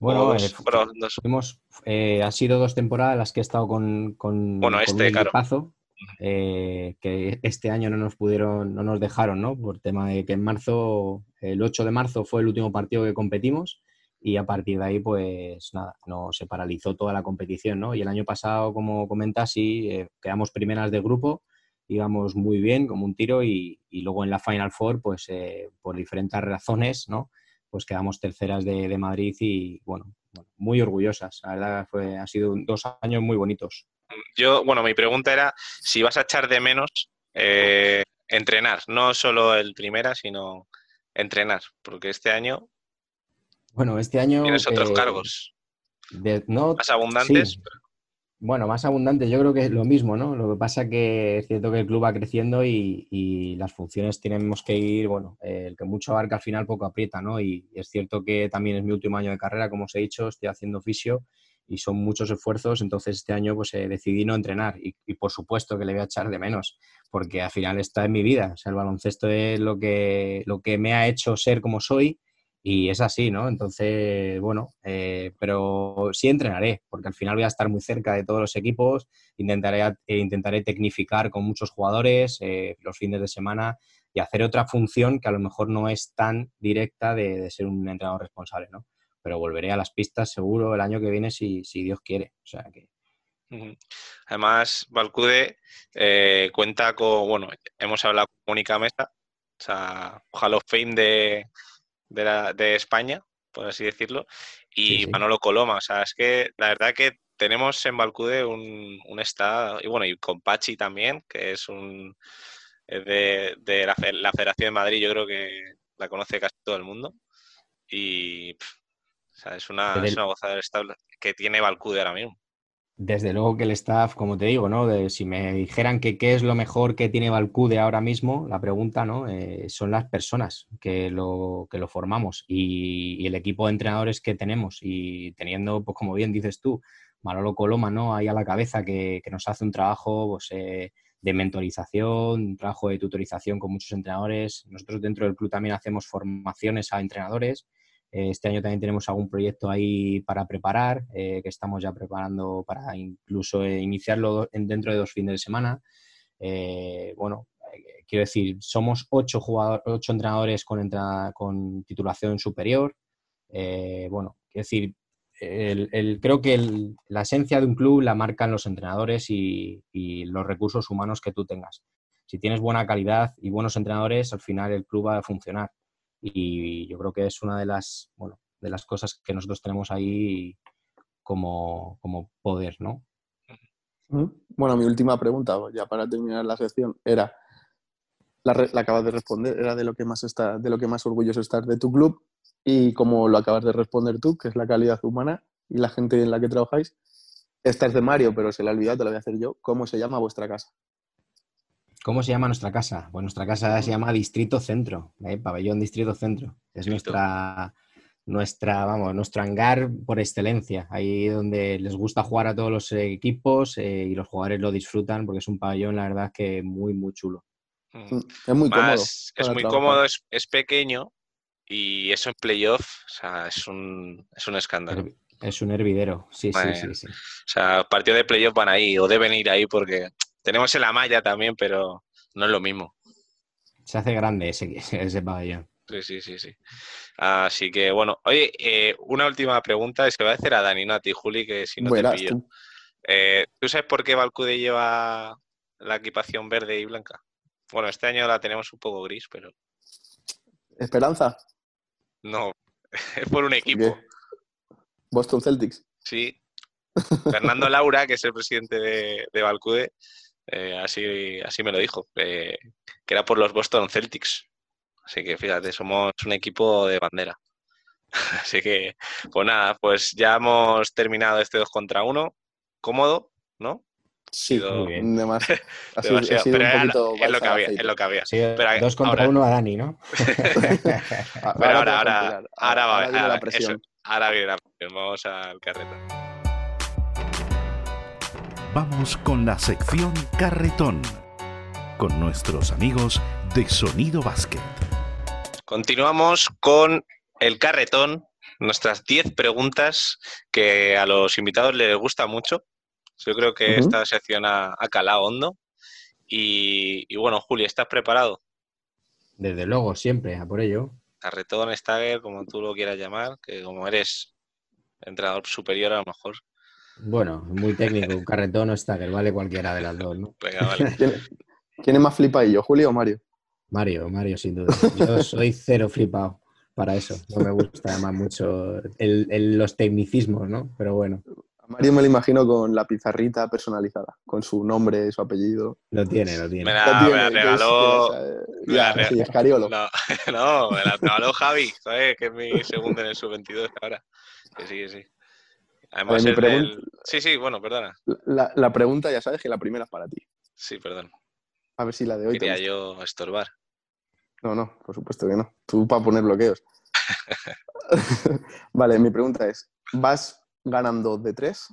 Bueno, eh, eh, ha sido dos temporadas las que he estado con, con, bueno, este, claro. Eh, que este año no nos pudieron, no nos dejaron, ¿no? Por tema de que en marzo, el 8 de marzo fue el último partido que competimos y a partir de ahí, pues nada, no se paralizó toda la competición, ¿no? Y el año pasado, como comentas, sí, quedamos primeras de grupo, íbamos muy bien, como un tiro, y, y luego en la Final Four, pues por diferentes razones, ¿no? pues quedamos terceras de, Madrid y bueno, muy orgullosas. La verdad fue, ha sido dos años muy bonitos. Yo, bueno, mi pregunta era si vas a echar de menos eh, entrenar, no solo el primera, sino entrenar, porque este año. Bueno, este año. Tienes otros cargos. no, más abundantes. Bueno, más abundante, yo creo que es lo mismo, ¿no? Lo que pasa que es cierto que el club va creciendo y, las funciones tenemos que ir, bueno, el que mucho abarca al final poco aprieta, ¿no? Y, es cierto que también es mi último año de carrera, como os he dicho, estoy haciendo oficio y son muchos esfuerzos, entonces este año pues eh, decidí no entrenar y, y, por supuesto que le voy a echar de menos, porque al final está en mi vida, o sea, el baloncesto es lo que, lo que me ha hecho ser como soy y es así, ¿no? Entonces, bueno, eh, pero sí entrenaré, porque al final voy a estar muy cerca de todos los equipos, intentaré, eh, intentaré tecnificar con muchos jugadores eh, los fines de semana y hacer otra función que a lo mejor no es tan directa de, ser un entrenador responsable, ¿no? Pero volveré a las pistas seguro el año que viene si, si Dios quiere. O sea que. Además, Valcude eh, cuenta con, bueno, hemos hablado con Mónica Mesa, o sea, Hall of Fame de, de, la- de España, por así decirlo, y Sí, sí. Manolo Coloma. O sea, es que la verdad que tenemos en Valcude un, un estado, y bueno, y con Pachi también, que es un es de, de la, la Federación de Madrid, yo creo que la conoce casi todo el mundo. Y o sea, es una, es una gozada del estado que tiene Valcude ahora mismo. Desde luego que el staff, como te digo, ¿no? De- si me dijeran que qué es lo mejor que tiene Valcude ahora mismo, la pregunta, ¿no? Eh, son las personas que lo, que lo formamos y, el equipo de entrenadores que tenemos. Y teniendo, pues como bien dices tú, Manolo Coloma, ¿no? Ahí a la cabeza que, que nos hace un trabajo pues, eh, de mentorización, un trabajo de tutorización con muchos entrenadores. Nosotros dentro del club también hacemos formaciones a entrenadores. Eh, Este año también tenemos algún proyecto ahí para preparar, eh, que estamos ya preparando para incluso eh, iniciarlo en- dentro de dos fines de semana. Eh, bueno, quiero decir, somos ocho, ocho entrenadores con, con titulación superior. Bueno, quiero decir, el- el- creo que la esencia de un club la marcan los entrenadores y los recursos humanos que tú tengas. Si tienes buena calidad y buenos entrenadores, al final el club va a funcionar y yo creo que es una de las, bueno, de las cosas que nosotros tenemos ahí como, como poder, ¿no? Bueno, mi última pregunta, ya para terminar la sección, era, la, acabas de responder, era de lo que más está, de lo que más orgulloso estás de tu club y como lo acabas de responder tú, que es la calidad humana y la gente en la que trabajáis. Esta es de Mario, pero se la ha olvidado, te la voy a hacer yo. ¿Cómo se llama vuestra casa? ¿Cómo se llama nuestra casa? Pues nuestra casa se llama Distrito Centro, ¿eh? Pabellón Distrito Centro. Es nuestra, nuestra, vamos, nuestro hangar por excelencia. Ahí donde les gusta jugar a todos los equipos eh, y los jugadores lo disfrutan porque es un pabellón, la verdad, que muy, muy chulo. Mm. Es muy cómodo. Es muy trabajar. cómodo, es, es pequeño y eso en playoff, o sea, es un, es un escándalo. Es un hervidero, sí, sí, sí, sí. O sea, partidos de playoff van ahí o deben ir ahí porque tenemos en la malla también, pero no es lo mismo. Se hace grande ese, (laughs) ese pabellón. Sí, sí, sí, sí. Así que bueno, oye, eh, una última pregunta es que voy a hacer a Dani, no a ti, Juli, que si no te pillo. tú. Eh, ¿Tú sabes por qué Valcude lleva la equipación verde y blanca? Bueno, este año la tenemos un poco gris, pero Esperanza. no, (laughs) es por un equipo. ¿Qué? Boston Celtics. Sí. Fernando Laura, que es el presidente de, de Valcude, eh, así, así me lo dijo, eh, que era por los Boston Celtics. Así que fíjate, somos un equipo de bandera. (laughs) Así que, pues nada, pues ya hemos terminado este 2 contra 1. Cómodo, ¿no? Sí, Sido- Muy bien. de más. (laughs) Ha sido, ha Demasiado, sido pero un era poquito lo- es lo que había, es lo que había. Sí, Pero dos contra ahora- uno a Dani, ¿no? (laughs) Pero ahora, ahora, continuar. ahora, va- viene ahora- la presión. eso, ahora viene la presión. Vamos al carreta. Vamos con la sección Carretón, con nuestros amigos de Sonido Basket. Continuamos con el carretón, nuestras 10 preguntas que a los invitados les gusta mucho. Yo creo que esta sección ha, ha calado hondo. Y, y bueno, Juli, ¿estás preparado? Desde luego, siempre, a por ello. Carretón, Stagger, como tú lo quieras llamar, que como eres entrenador superior a lo mejor. Bueno, muy técnico, un carretón o stagger, vale cualquiera de las dos, ¿no? Venga, vale. ¿Quién, quién es más flipadillo, Julio o Mario? Mario, Mario, sin duda. Yo soy cero flipado para eso. No me gusta además mucho el- el- los tecnicismos, ¿no? Pero bueno, A Mario me lo imagino con la pizarrita personalizada, con su nombre y su apellido. lo tiene, lo tiene. Me La la, tiene, me la que es- regaló. es, me la ya, re- sí, Escariolo. No, (laughs) no, me la regaló Javi, ¿sabes? Que es mi segundo en el sub-22 ahora. Que sí, que sí. Además, del- Sí, sí, bueno, perdona. La, la pregunta ya sabes que la primera es para ti. Sí, perdón. A ver si la de hoy te Quería gusta. yo estorbar. No, no, por supuesto que no. Tú para poner bloqueos. (laughs) vale, mi pregunta es, vas ganando de tres,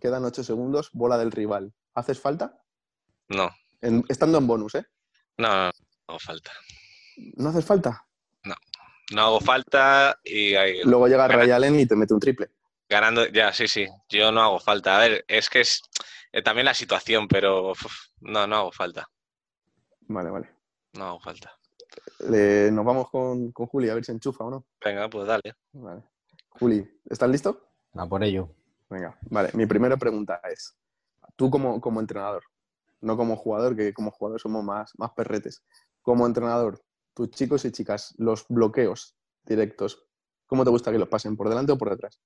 quedan ocho segundos, bola del rival. ¿Haces falta? No, En- estando en bonus, ¿eh? no, no, no hago falta. ¿No haces falta? No hago falta y ahí- Luego llega Ray Allen y te mete un triple. Ganando, ya, sí, sí, yo no hago falta. A ver, es que es eh, también la situación, pero uf, no, no hago falta. Vale, vale. No hago falta. Le- nos vamos con, con Juli a ver si enchufa o no. Venga, pues dale. Vale. Juli, ¿estás listo? A por ello. Venga, vale. Mi primera pregunta es, tú como, como entrenador, no como jugador, que como jugador somos más, más perretes. Como entrenador, tus chicos y chicas, los bloqueos directos, ¿cómo te gusta que los pasen? ¿Por delante o por detrás?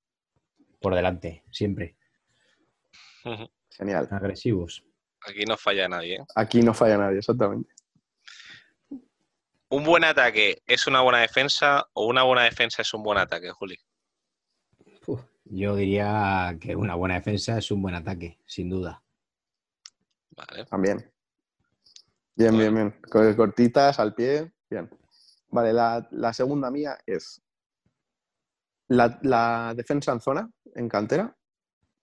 Por delante, siempre. Genial. Agresivos. Aquí no falla nadie. ¿eh? Aquí no falla nadie, exactamente. ¿Un buen ataque es una buena defensa o una buena defensa es un buen ataque, Juli? Uf, yo diría que una buena defensa es un buen ataque, sin duda. Vale. También. Bien, bien, bien. Co- Cortitas, al pie, bien. Vale, la, la segunda mía es la, la defensa en zona, en cantera.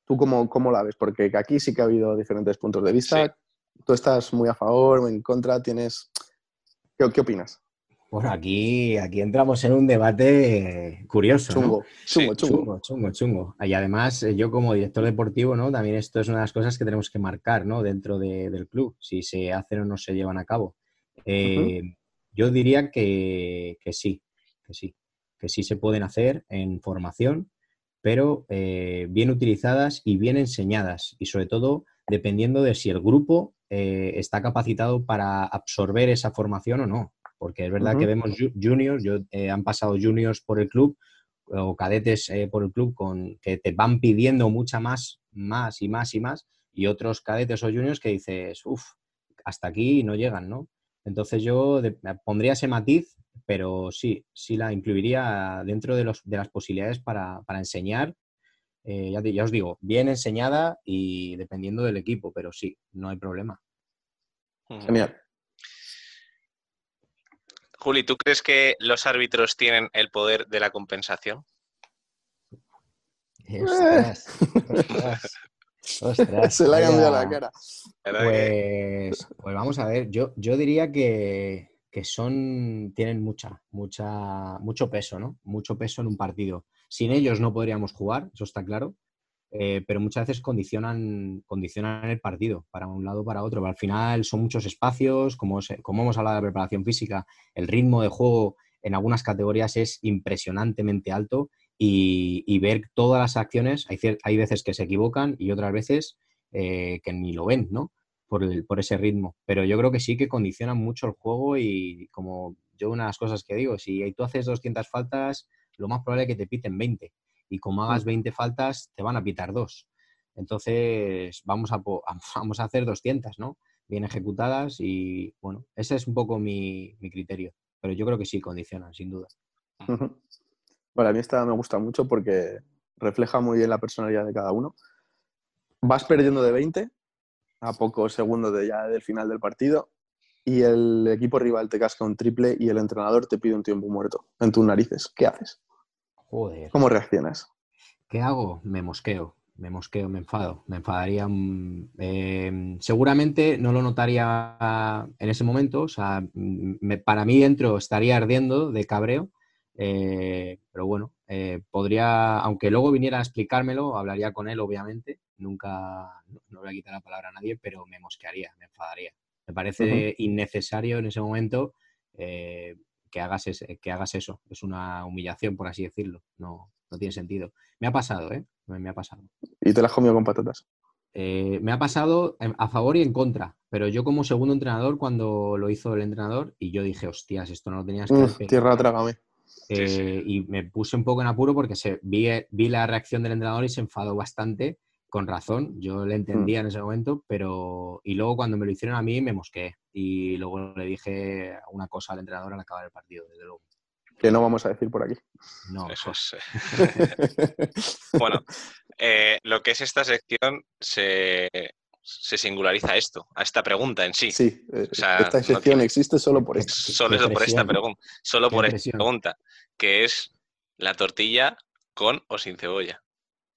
¿Tú cómo, cómo la ves? Porque aquí sí que ha habido diferentes puntos de vista. Tú estás muy a favor o en contra, tienes... ¿Qué, qué opinas? Bueno, aquí, aquí entramos en un debate curioso. ¿no? Chungo, chungo, Sí, chungo. Chungo, chungo, chungo. Y además, eh, yo como director deportivo, ¿no? También esto es una de las cosas que tenemos que marcar, ¿no? Dentro de- del club, si se hacen o no se llevan a cabo. Eh, Yo diría que, que sí, que sí, que sí se pueden hacer en formación, pero eh, bien utilizadas y bien enseñadas. Y sobre todo, dependiendo de si el grupo eh, está capacitado para absorber esa formación o no. Porque es verdad que vemos ju- juniors, yo, eh, han pasado juniors por el club o cadetes por el club con que te van pidiendo mucha más, más y más y más, y otros cadetes o juniors que dices, uff, hasta aquí no llegan, ¿no? Entonces yo de- pondría ese matiz, pero sí, sí la incluiría dentro de, los, de las posibilidades para, para enseñar. eh, ya, te- ya os digo, bien enseñada y dependiendo del equipo, pero sí, no hay problema. Genial. Juli, ¿tú crees que los árbitros tienen el poder de la compensación? Ostras, (laughs) ostras, ostras, (laughs) Se le ha cambiado la cara. ¿Verdad que- Pues, pues vamos a ver, yo, yo diría que, que son, tienen mucha, mucha, mucho peso, ¿no? Mucho peso en un partido. Sin ellos no podríamos jugar, eso está claro, eh, pero muchas veces condicionan, condicionan el partido para un lado o para otro. Al final son muchos espacios, como, se- como hemos hablado de preparación física, el ritmo de juego en algunas categorías es impresionantemente alto y, y ver todas las acciones, hay, hay veces que se equivocan y otras veces eh, que ni lo ven, ¿no? Por, el- por ese ritmo. Pero yo creo que sí que condicionan mucho el juego y como yo una de las cosas que digo, si tú haces 200 faltas, lo más probable es que te piten 20 y como hagas 20 faltas, te van a pitar dos. Entonces, vamos a, (laughs) vamos a hacer 200, ¿no? Bien ejecutadas y, bueno, ese es un poco mi, mi criterio. Pero yo creo que sí, condicionan, sin duda. A mí esta me gusta mucho porque refleja muy bien la personalidad de cada uno. Vas perdiendo de 20 a pocos segundos de ya del final del partido y el equipo rival te casca un triple y el entrenador te pide un tiempo muerto en tus narices. ¿Qué haces? Joder. ¿Cómo reaccionas? ¿Qué hago? Me mosqueo, me mosqueo, me enfado, me enfadaría. mm, eh, seguramente no lo notaría en ese momento, o sea, mm, me- para mí dentro estaría ardiendo de cabreo, eh, pero bueno, eh, podría, aunque luego viniera a explicármelo, hablaría con él, obviamente, nunca, no, no voy a quitar la palabra a nadie, pero me mosquearía, me enfadaría. Me parece innecesario en ese momento eh, que, hagas ese- que hagas eso, es una humillación, por así decirlo, no, no tiene sentido. Me ha pasado, ¿eh? Me, me ha pasado. Y te la has comido con patatas. Eh, me ha pasado a favor y en contra, pero yo como segundo entrenador, cuando lo hizo el entrenador, y yo dije, hostias, esto no lo tenías que pegado". tierra, trágame. Sí, sí. Eh, y me puse un poco en apuro porque se, vi, vi la reacción del entrenador y se enfadó bastante, con razón, yo le entendía en ese momento, pero y luego cuando me lo hicieron a mí me mosqué y luego le dije una cosa al entrenador al acabar el partido, desde luego. Que no vamos a decir por aquí. No, Eso es. eh. Bueno, eh, lo que es esta sección se, se singulariza a esto, a esta pregunta en sí. Sí, eh, O sea, esta no tiene- existe solo por esto. Solo eso por esta pregunta. Solo por esta pregunta, que es la tortilla con o sin cebolla.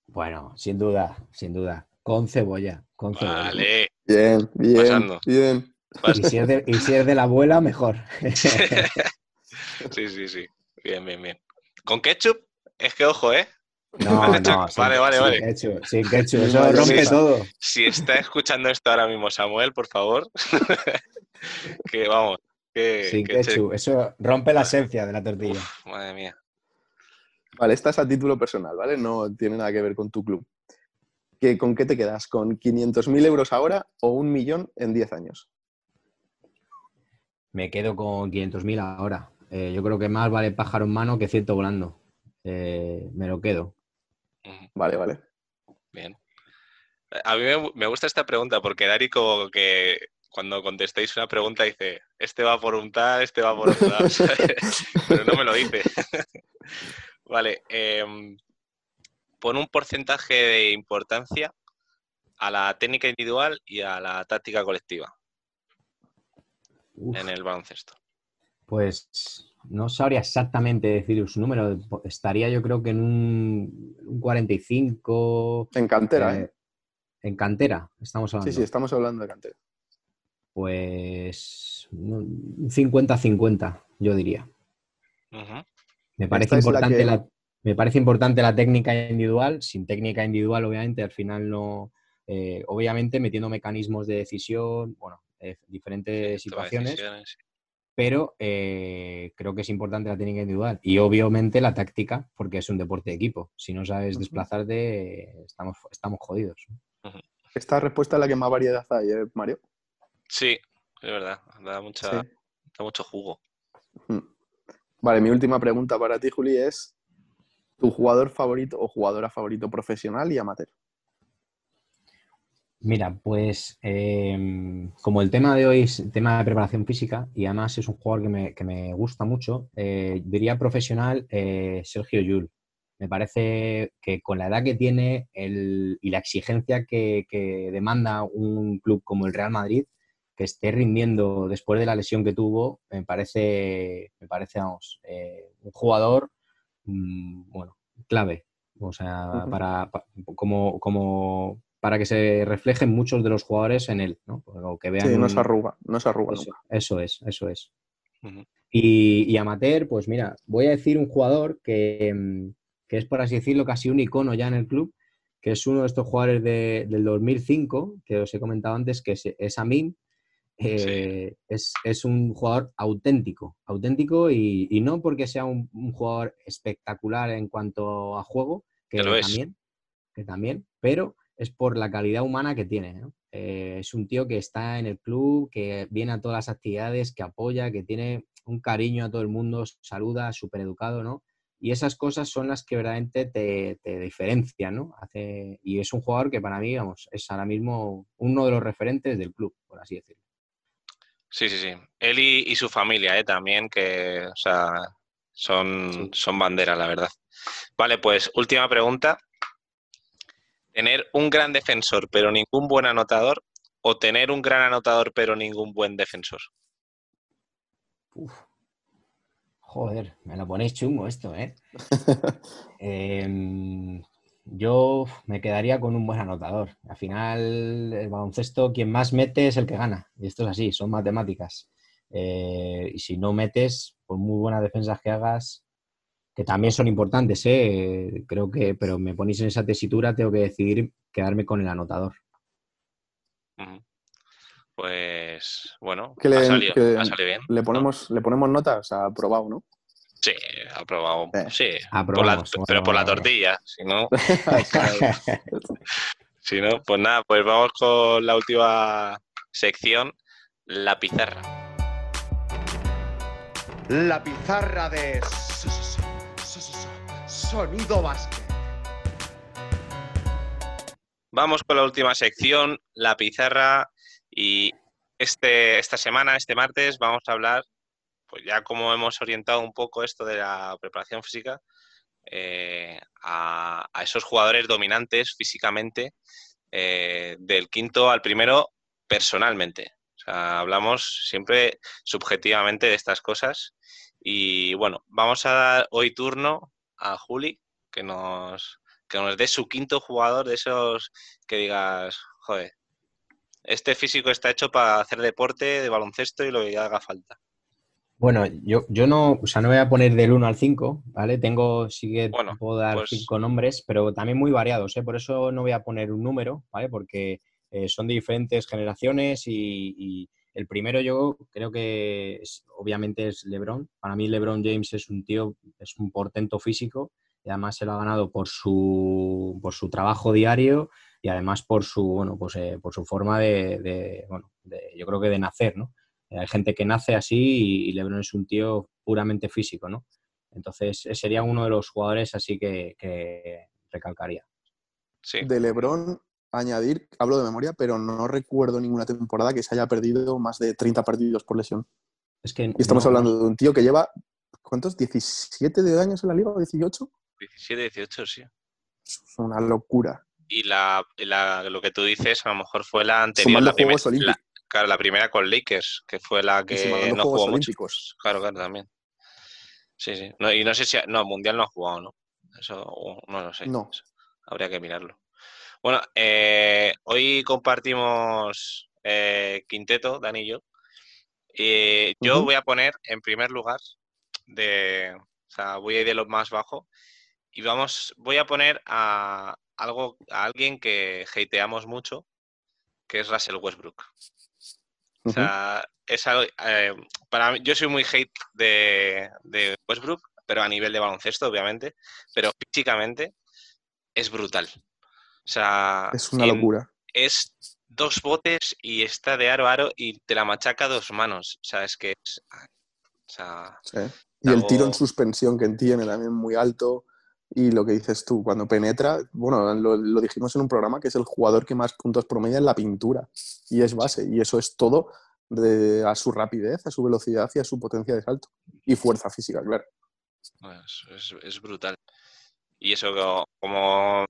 Bueno, sin duda, sin duda. Con cebolla, con cebolla. Vale. Bien, bien, Pasando. bien. Y si, es de, y si es de la abuela, mejor. (laughs) Sí, sí, sí. Bien, bien, bien. ¿Con ketchup? Es que ojo, ¿eh? No, Vale, (laughs) no, sin, vale, vale, sin vale. ketchup, sin ketchup, Sin eso rompe todo. Si está escuchando esto ahora mismo Samuel, por favor, (laughs) que vamos, que, Sin que che- ketchup, eso rompe la esencia de la tortilla. Uf, madre mía. Vale, esta es a título personal, ¿vale? No tiene nada que ver con tu club. ¿qué- ¿con qué te quedas? ¿Con 500.000 euros ahora o un millón en 10 años? Me quedo con 500.000 ahora. Eh, yo creo que más vale pájaro en mano que ciento volando. Eh, me lo quedo. Vale, vale. Bien. A mí me, gusta esta pregunta porque Dari como que cuando contestéis una pregunta dice, este va por un tal, este va por un tal, (laughs) pero no me lo dice. (laughs) Vale, em, pon un porcentaje de importancia a la técnica individual y a la táctica colectiva Uf, en el baloncesto. Pues no sabría exactamente decir su número. Estaría yo creo que en un, un 45 En cantera, eh, ¿eh? en cantera, estamos hablando. Sí, sí, estamos hablando de cantera. Pues un 50-50, yo diría. Me parece, la importante que- la, me parece importante la técnica individual. Sin técnica individual, obviamente, al final no. eh, obviamente metiendo mecanismos de decisión, bueno, eh, diferentes situaciones. Pero eh, creo que es importante la técnica individual y obviamente la táctica, porque es un deporte de equipo. Si no sabes desplazarte, estamos, estamos jodidos. Esta respuesta es la que más variedad hay, ¿eh, Mario? Sí, es verdad, da, mucha, Sí. da mucho jugo. Vale, mi última pregunta para ti, Juli, es tu jugador favorito o jugadora favorito profesional y amateur. Mira, pues em, como el tema de hoy es tema de preparación física y además es un jugador que me, que me gusta mucho, eh, diría profesional eh, Sergio Llull. Me parece que con la edad que tiene el- y la exigencia que, que demanda un club como el Real Madrid, que esté rindiendo después de la lesión que tuvo, me parece, me parece vamos, eh, un jugador mm, bueno, clave. O sea, para, pa- como, como para que se reflejen muchos de los jugadores en él, ¿no? O que vean Sí, no un- se arruga, no se arruga eso, nunca. eso es, eso es. Y, y amateur, pues mira, voy a decir un jugador que, mm, que es, por así decirlo, casi un icono ya en el club, que es uno de estos jugadores de- del 2005, que os he comentado antes, que es, es Amin. Eh, es, es un jugador auténtico, auténtico y, y no porque sea un, un jugador espectacular en cuanto a juego, que, Que lo es. también, que también, pero es por la calidad humana que tiene. ¿no? Eh, es un tío que está en el club, que viene a todas las actividades, que apoya, que tiene un cariño a todo el mundo, saluda, súper educado, ¿no? Y esas cosas son las que verdaderamente te, te diferencian, ¿no? Hace, y es un jugador que para mí, vamos, es ahora mismo uno de los referentes del club, por así decirlo. Sí, sí, sí. Él y, y su familia, ¿eh? También, que, o sea, son, Sí. son banderas, la verdad. Vale, pues última pregunta. ¿Tener un gran defensor pero ningún buen anotador o tener un gran anotador pero ningún buen defensor? Uf. Joder, me lo ponéis chungo esto, ¿eh? (laughs) Em, yo me quedaría con un buen anotador. Al final, el baloncesto, quien más mete es el que gana. Y esto es así, son matemáticas. Eh, y si no metes, por muy buenas defensas que hagas, que también son importantes, ¿eh? Creo que, pero me ponéis en esa tesitura, tengo que decidir quedarme con el anotador. Pues, bueno, Que le- ha, salido, que ha salido bien. Le ¿no? ponemos, le ponemos notas a aprobado, ¿no? Sí, aprobado. Eh, Sí, por la- pero por la tortilla. Si no, (laughs) (laughs) si no, pues nada, pues vamos con la última sección, la pizarra. La pizarra de Sonido Básquet. Vamos con la última sección, la pizarra. Y este, esta semana, este martes, vamos a hablar, pues ya como hemos orientado un poco esto de la preparación física, eh, a, esos jugadores dominantes físicamente, eh, del quinto al primero personalmente. Hablamos siempre subjetivamente de estas cosas. Y bueno, vamos a dar hoy turno a Juli, que nos, que nos dé su quinto jugador de esos que digas, joder, este físico está hecho para hacer deporte de baloncesto y lo que haga falta. Bueno, yo, yo no, o sea, no voy a poner del 1 al 5, ¿vale? Tengo, sí que Bueno, puedo dar pues- cinco nombres, pero también muy variados, ¿eh? Por eso no voy a poner un número, ¿vale? Porque eh, son de diferentes generaciones y, y el primero yo creo que es- obviamente es LeBron. Para mí LeBron James es un tío, es un portento físico y además se lo ha ganado por su, por su trabajo diario, y además por su, bueno, pues, eh, por su forma de, bueno, yo creo que de nacer, ¿no? Hay gente que nace así y LeBron es un tío puramente físico, ¿no? Entonces sería uno de los jugadores así que, recalcaría. De LeBron, añadir, hablo de memoria, pero no recuerdo ninguna temporada que se haya perdido más de 30 partidos por lesión. Es que y estamos hablando de un tío que lleva, ¿cuántos? ¿17 de años en la liga o 18? 17, 18, sí. Es una locura. Y la, lo que tú dices, a lo mejor fue la anterior, la, claro, la primera con Lakers, que fue la que no jugó mucho. Claro, claro, también. Sí, sí. y no sé si. No, Mundial no ha jugado, ¿no? Eso no lo sé. No. habría que mirarlo. Bueno, eh, hoy compartimos eh, quinteto, Dani y yo. Y yo voy a poner en primer lugar de. O sea, voy a ir de lo más bajo. Y vamos, voy a poner a algo, a alguien que hateamos mucho, que es Russell Westbrook. O sea, es eh, para mí, yo soy muy hate de, de, Westbrook, pero a nivel de baloncesto, obviamente, pero físicamente es brutal. Sea, es una locura. Es dos botes y está de aro a aro y te la machaca dos manos. O sea, es que es. O sea, Y el tiro en suspensión que tiene también muy alto. Y lo que dices tú, cuando penetra, bueno, lo, dijimos en un programa que es el jugador que más puntos promedia en la pintura. Y es base. Y eso es todo de, a su rapidez, a su velocidad y a su potencia de salto. Y fuerza física, claro. Pues es, brutal. Y eso, como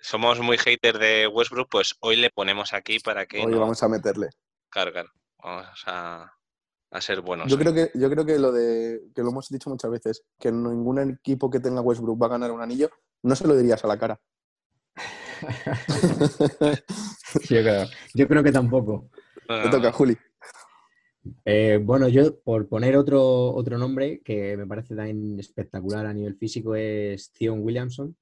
somos muy haters de Westbrook, pues hoy le ponemos aquí para que. Hoy vamos a meterle. Claro, claro. Vamos a, a ser buenos. Yo creo, que, yo creo que lo de que lo hemos dicho muchas veces, que ningún equipo que tenga Westbrook va a ganar un anillo, no se lo dirías a la cara. (laughs) yo, creo, yo creo que tampoco. Te toca, Juli. Eh, bueno, yo por poner otro, otro nombre que me parece también espectacular a nivel físico es Theon Williamson,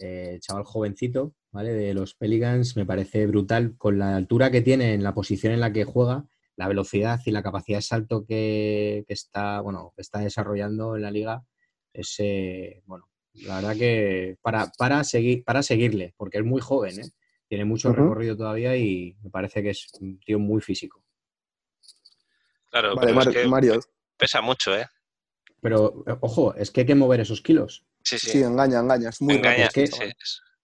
eh, chaval jovencito, ¿vale? De los Pelicans, me parece brutal con la altura que tiene en la posición en la que juega la velocidad y la capacidad de salto que, está, bueno, está desarrollando en la liga es, eh, bueno, la verdad que para, para, seguir, para seguirle, porque es muy joven, ¿eh? tiene mucho recorrido todavía y me parece que es un tío muy físico. Claro, Mario. Pesa mucho, ¿eh? Pero, ojo, es que hay que mover esos kilos. Sí, sí. sí engaña, engaña. Es muy engaña, que,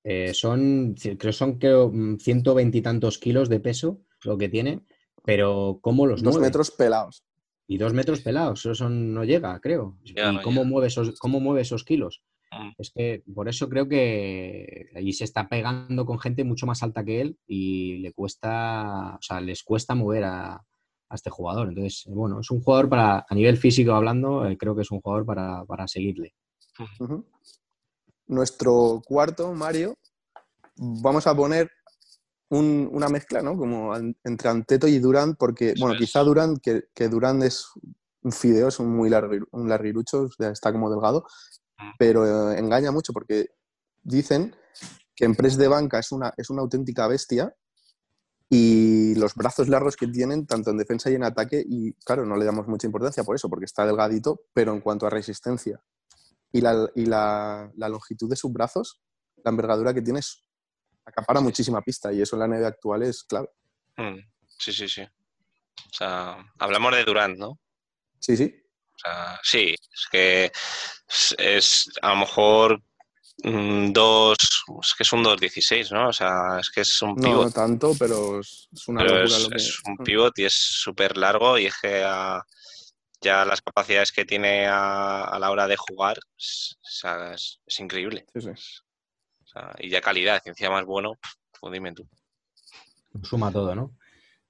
eh, son, creo son creo, ciento veintitantos kilos de peso lo que tiene pero ¿cómo los Dos metros pelados. Y dos metros pelados, eso no llega, creo. ¿Y cómo, mueve esos, cómo mueve esos kilos? Mm. Es que por eso creo que allí se está pegando con gente mucho más alta que él y le cuesta, o sea, les cuesta mover a, este jugador. Entonces, bueno, es un jugador para, a nivel físico hablando, eh, creo que es un jugador para, seguirle. Nuestro cuarto, Mario, vamos a poner una mezcla, ¿no? Como entre Anteto y Durant, porque, bueno, quizá Durant, que, que Durant es un fideo, es un muy un larguirucho, está como delgado, mm. pero eh, engaña mucho porque dicen que en press de banca es una, es una auténtica bestia y los brazos largos que tienen, tanto en defensa y en ataque, y claro, no le damos mucha importancia por eso, porque está delgadito, pero en cuanto a resistencia y la, y la, la longitud de sus brazos, la envergadura que tiene es acapara muchísima pista y eso en la NBA actual es clave. Hmm, sí, sí, sí. O sea, hablamos de Durant, ¿no? Sí, sí. O sea, sí, es que es, a lo mejor mm, dos, es que es un 2.16, ¿no? O sea, es que es un pivot. No, tanto, pero es, una locura es, es un pivot y es súper largo y es que ya las capacidades que tiene a, la hora de jugar es, es increíble. Sí, sí y ya calidad, ciencia más bueno, pues dime tú. Suma todo, ¿no?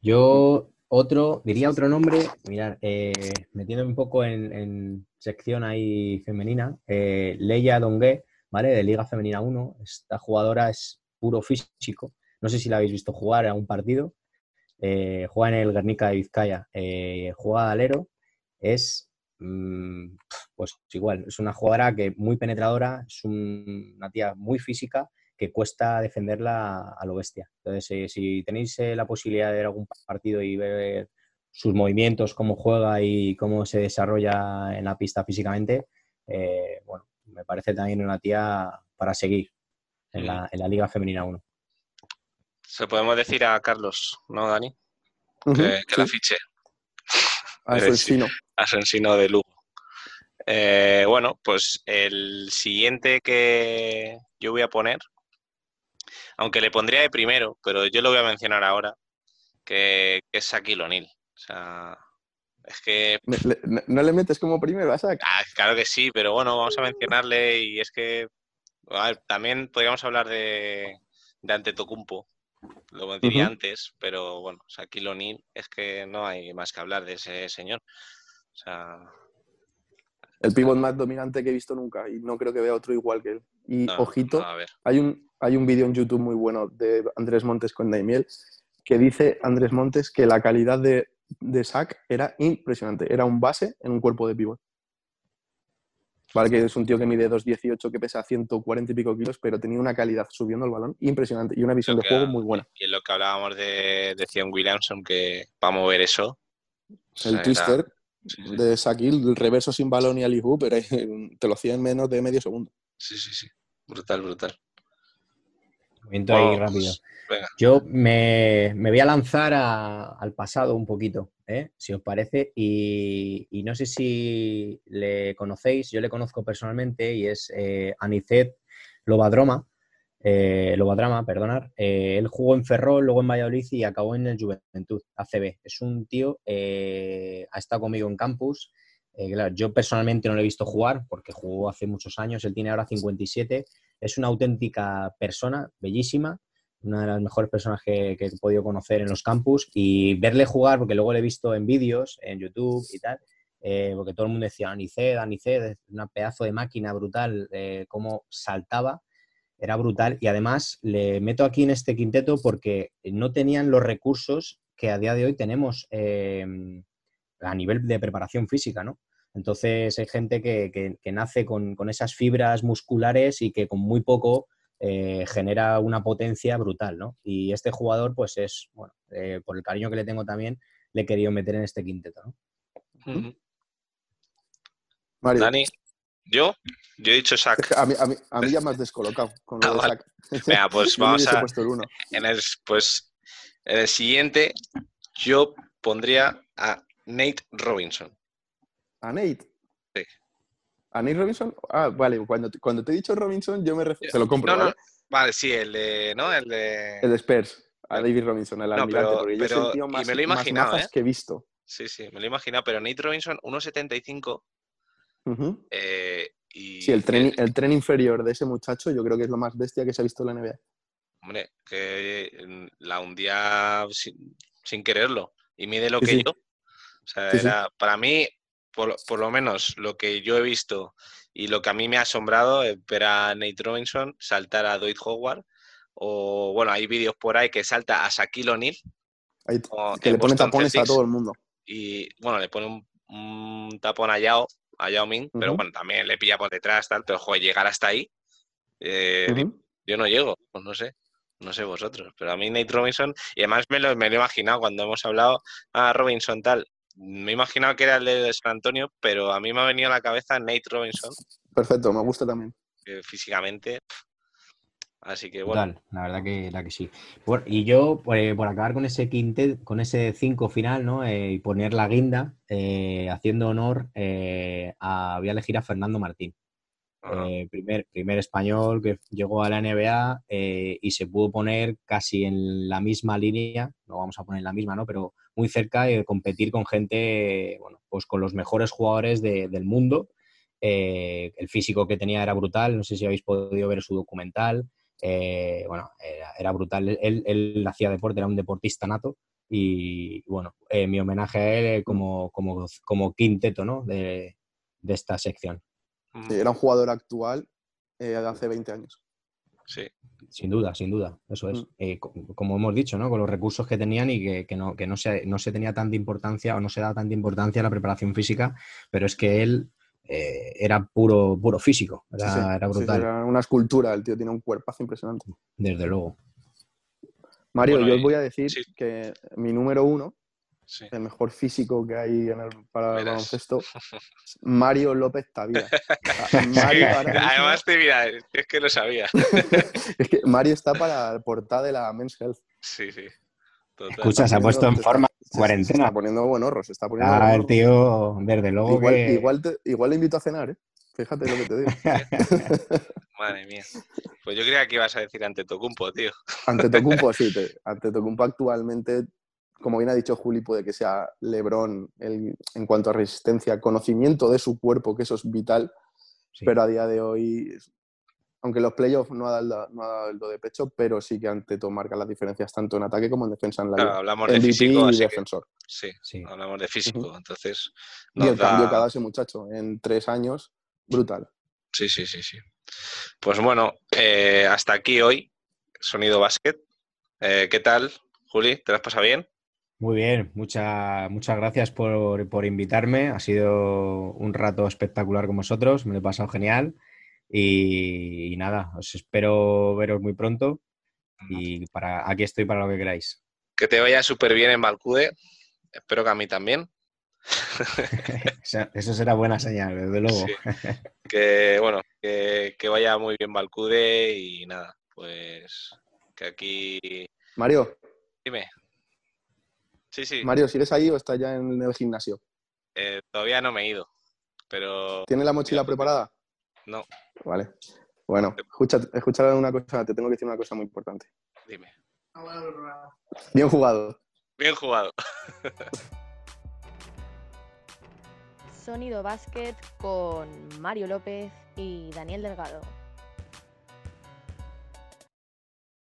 Yo otro, diría otro nombre, mirar, eh, metiendo un poco en, sección ahí femenina, eh, Leia Dongue, ¿vale? De Liga Femenina 1. Esta jugadora es puro físico. No sé si la habéis visto jugar a un partido. Eh, juega en el Guernica de Vizcaya. Eh, juega alero. Es Mm, pues igual, es una jugadora que muy penetradora, es una tía muy física que cuesta defenderla a lo bestia. Entonces, eh, si tenéis eh, la posibilidad de ver algún partido y ver sus movimientos, cómo juega y cómo se desarrolla en la pista físicamente, eh, bueno, me parece también una tía para seguir en la, Liga Femenina 1. Se podemos decir a Carlos, ¿no, Dani? Que, que la fiche. A sí. Asensino. (laughs) Asensino de Lugo. Eh, bueno, pues el siguiente que yo voy a poner, aunque le pondría de primero, pero yo lo voy a mencionar ahora, que, que es Shaquille O'Neal. O sea, es que, no- ¿No le metes como primero a Shaq? ah, claro que sí, pero bueno, vamos a mencionarle y es que a ver, también podríamos hablar de, de Antetokounmpo, lo diría Ujú. antes, pero bueno, Shaquille O'Neal es que no hay más que hablar de ese señor. O sea, El pivot más dominante que he visto nunca y no creo que vea otro igual que él. Y no, ojito, no, a ver. hay un, hay un vídeo en YouTube muy bueno de Andrés Montes con Daimiel que dice Andrés Montes que la calidad de, de Shaq era impresionante. Era un base en un cuerpo de pivot. Vale, que es un tío que mide 2.18, que pesa 140 y pico kilos, pero tenía una calidad subiendo el balón impresionante y una visión Lo de que- juego muy buena. Y en lo que hablábamos de, de Zion Williamson, que para mover eso. o sea, El era- twister sí, sí, de Shaquille, el reverso sin balón y hoop, pero (laughs) te lo hacía en menos de medio segundo. Sí, sí, sí. Brutal, brutal. Movimiento ahí rápido. pues, Yo me, me voy a lanzar al pasado un poquito, ¿eh? si os parece, y, no sé si le conocéis, yo le conozco personalmente y es eh, Anicet Lobadroma, eh, Lobadrama, perdonar. Eh, él jugó en Ferrol, luego en Valladolid y acabó en el Juventud, ACB. Es un tío, eh, ha estado conmigo en campus. claro, yo personalmente no lo he visto jugar porque jugó hace muchos años, él tiene ahora 57. Es una auténtica persona, bellísima, una de las mejores personas que, he podido conocer en los campus y verle jugar, porque luego le he visto en vídeos, en YouTube y tal, eh, porque todo el mundo decía, Aniced, Aniced, una pedazo de máquina brutal, eh, cómo saltaba, era brutal. Y además le meto aquí en este quinteto porque no tenían los recursos que a día de hoy tenemos eh, a nivel de preparación física, ¿no? Entonces hay gente que nace con, con esas fibras musculares y que con muy poco eh, genera una potencia brutal, ¿no? Y este jugador, pues es, bueno, eh, por el cariño que le tengo también, le he querido meter en este quinteto, ¿no? Mario, Dani, ¿yo? Yo he dicho que a mí, a mí- a mí ya me has descolocado con lo (laughs) Ah, de vale. Shaq. Venga, pues (laughs) vamos a. puesto el uno. En el, pues, en el siguiente, yo pondría a Nate Robinson. ¿A Nate? ¿A Nate Robinson? Ah, vale, cuando, te- cuando te he dicho Robinson, yo me refiero. Te lo compro, No, no, ¿vale? Sí, el de. ¿No? El de. El de Spurs, a David Robinson, el No, almirante, pero- porque yo pero- soy el tío y más, me lo he imaginado, ¿eh? que he visto. Sí, sí, me lo he imaginado, pero Nate Robinson, 1.75. Ujú. eh, y Sí, el tren, el tren inferior de ese muchacho yo creo que es lo más bestia que se ha visto en la NBA. Hombre, que mm, la hundía sin, sin quererlo y mide lo Sí, que sí. yo. O sea, sí. era, para mí, por, lo- por lo menos lo que yo he visto y lo que a mí me ha asombrado es ver a Nate Robinson saltar a Dwight Howard. O bueno, hay vídeos por ahí que salta a Shaquille O'Neal. Que le pone Boston tapones a Celtics, todo el mundo. Y bueno, le pone un, un tapón a Yao, a Yao Ming, pero bueno, también le pilla por detrás, tal. Pero joder, llegar hasta ahí, eh, yo no llego, pues no sé. No sé vosotros, pero a mí Nate Robinson, y además me lo, me lo he imaginado cuando hemos hablado a Robinson tal, me he imaginado que era el de San Antonio, pero a mí me ha venido a la cabeza Nate Robinson, Perfecto, me gusta también. que físicamente. Así que bueno, Brutal, la verdad que, la que sí. Por- y yo, por, eh, por acabar con ese quintet, con ese 5 final, ¿no? Eh, y poner la guinda, eh, haciendo honor, eh, a, voy a elegir a Fernando Martín. Eh, primer, primer español que llegó a la NBA eh, y se pudo poner casi en la misma línea, no vamos a poner la misma, ¿no? Pero muy cerca de competir con gente, bueno, pues con los mejores jugadores de- del mundo. Eh, el físico que tenía era brutal, no sé si habéis podido ver su documental. Eh, bueno, era, era brutal. Él, él hacía deporte, era un deportista nato. Y bueno, eh, mi homenaje a él como, como, como quinteto ¿no? de, de esta sección. mm, Sí, era un jugador actual eh, de hace 20 años. Sí, Sin duda, sin duda, eso es. Mm. Eh, co- como hemos dicho, ¿no? Con los recursos que tenían y que, que no, que no, se, no se tenía tanta importancia o no se da tanta importancia a la preparación física, pero es que él eh, era puro, puro físico, era, Sí, sí. era sí, brutal, era una escultura, el tío tiene un cuerpazo impresionante. desde luego. Mario, Bueno, yo os voy a decir sí. que mi número uno Sí. el mejor físico que hay en el- para el baloncesto, (laughs) Mario López Tavira. O sea, Mario (laughs) además te mira, es que lo sabía. (laughs) es que Mario está para la portada de la Men's Health. Sí, sí. Total. Escucha, se ha puesto en está- forma se- se cuarentena. está poniendo buen horro, se está poniendo Ah, el tío, desde luego Igual, que... igual, te- igual le invito a cenar, ¿eh? Fíjate lo que te digo. Madre mía. Pues yo creía que ibas a decir ante Tocumpo, tío. Ante Tocumpo, sí. te- ante Tocumpo actualmente, como bien ha dicho Juli, puede que sea Lebron el- en cuanto a resistencia, conocimiento de su cuerpo, que eso es vital, Sí. pero a día de hoy, aunque en los playoffs no ha dado, no ha dado el do de pecho, pero sí que ante todo marca las diferencias tanto en ataque como en defensa en la Claro, hablamos de físico, y que defensor. sí, Sí. hablamos de físico. Entonces, Y el cambio que ha dado ese muchacho en tres años, brutal. Sí, sí, sí, sí. Pues bueno, eh, hasta aquí hoy, Sonido Básquet. Eh, ¿Qué tal, Juli? ¿Te lo has pasado bien? Muy bien, mucha- muchas gracias por, por invitarme. Ha sido un rato espectacular con vosotros, me lo he pasado genial. Y, y nada, os espero veros muy pronto. Y para aquí estoy para lo que queráis. Que te vaya súper bien en Balcude. Espero que a mí también. (laughs) Eso será buena señal, desde luego. Sí. (laughs) Que bueno, que, que vaya muy bien Balcude y nada, pues que aquí. Mario, Dime. Sí, sí, Mario, ¿sigues ahí o estás ya en el gimnasio? eh, todavía no me he ido, pero ¿Tienes la mochila preparada? no, Vale. Bueno, escucha, escucha una cosa, te tengo que decir una cosa muy importante. dime. Bien jugado. Bien jugado. Sonido Basket con Mario López y Daniel Delgado.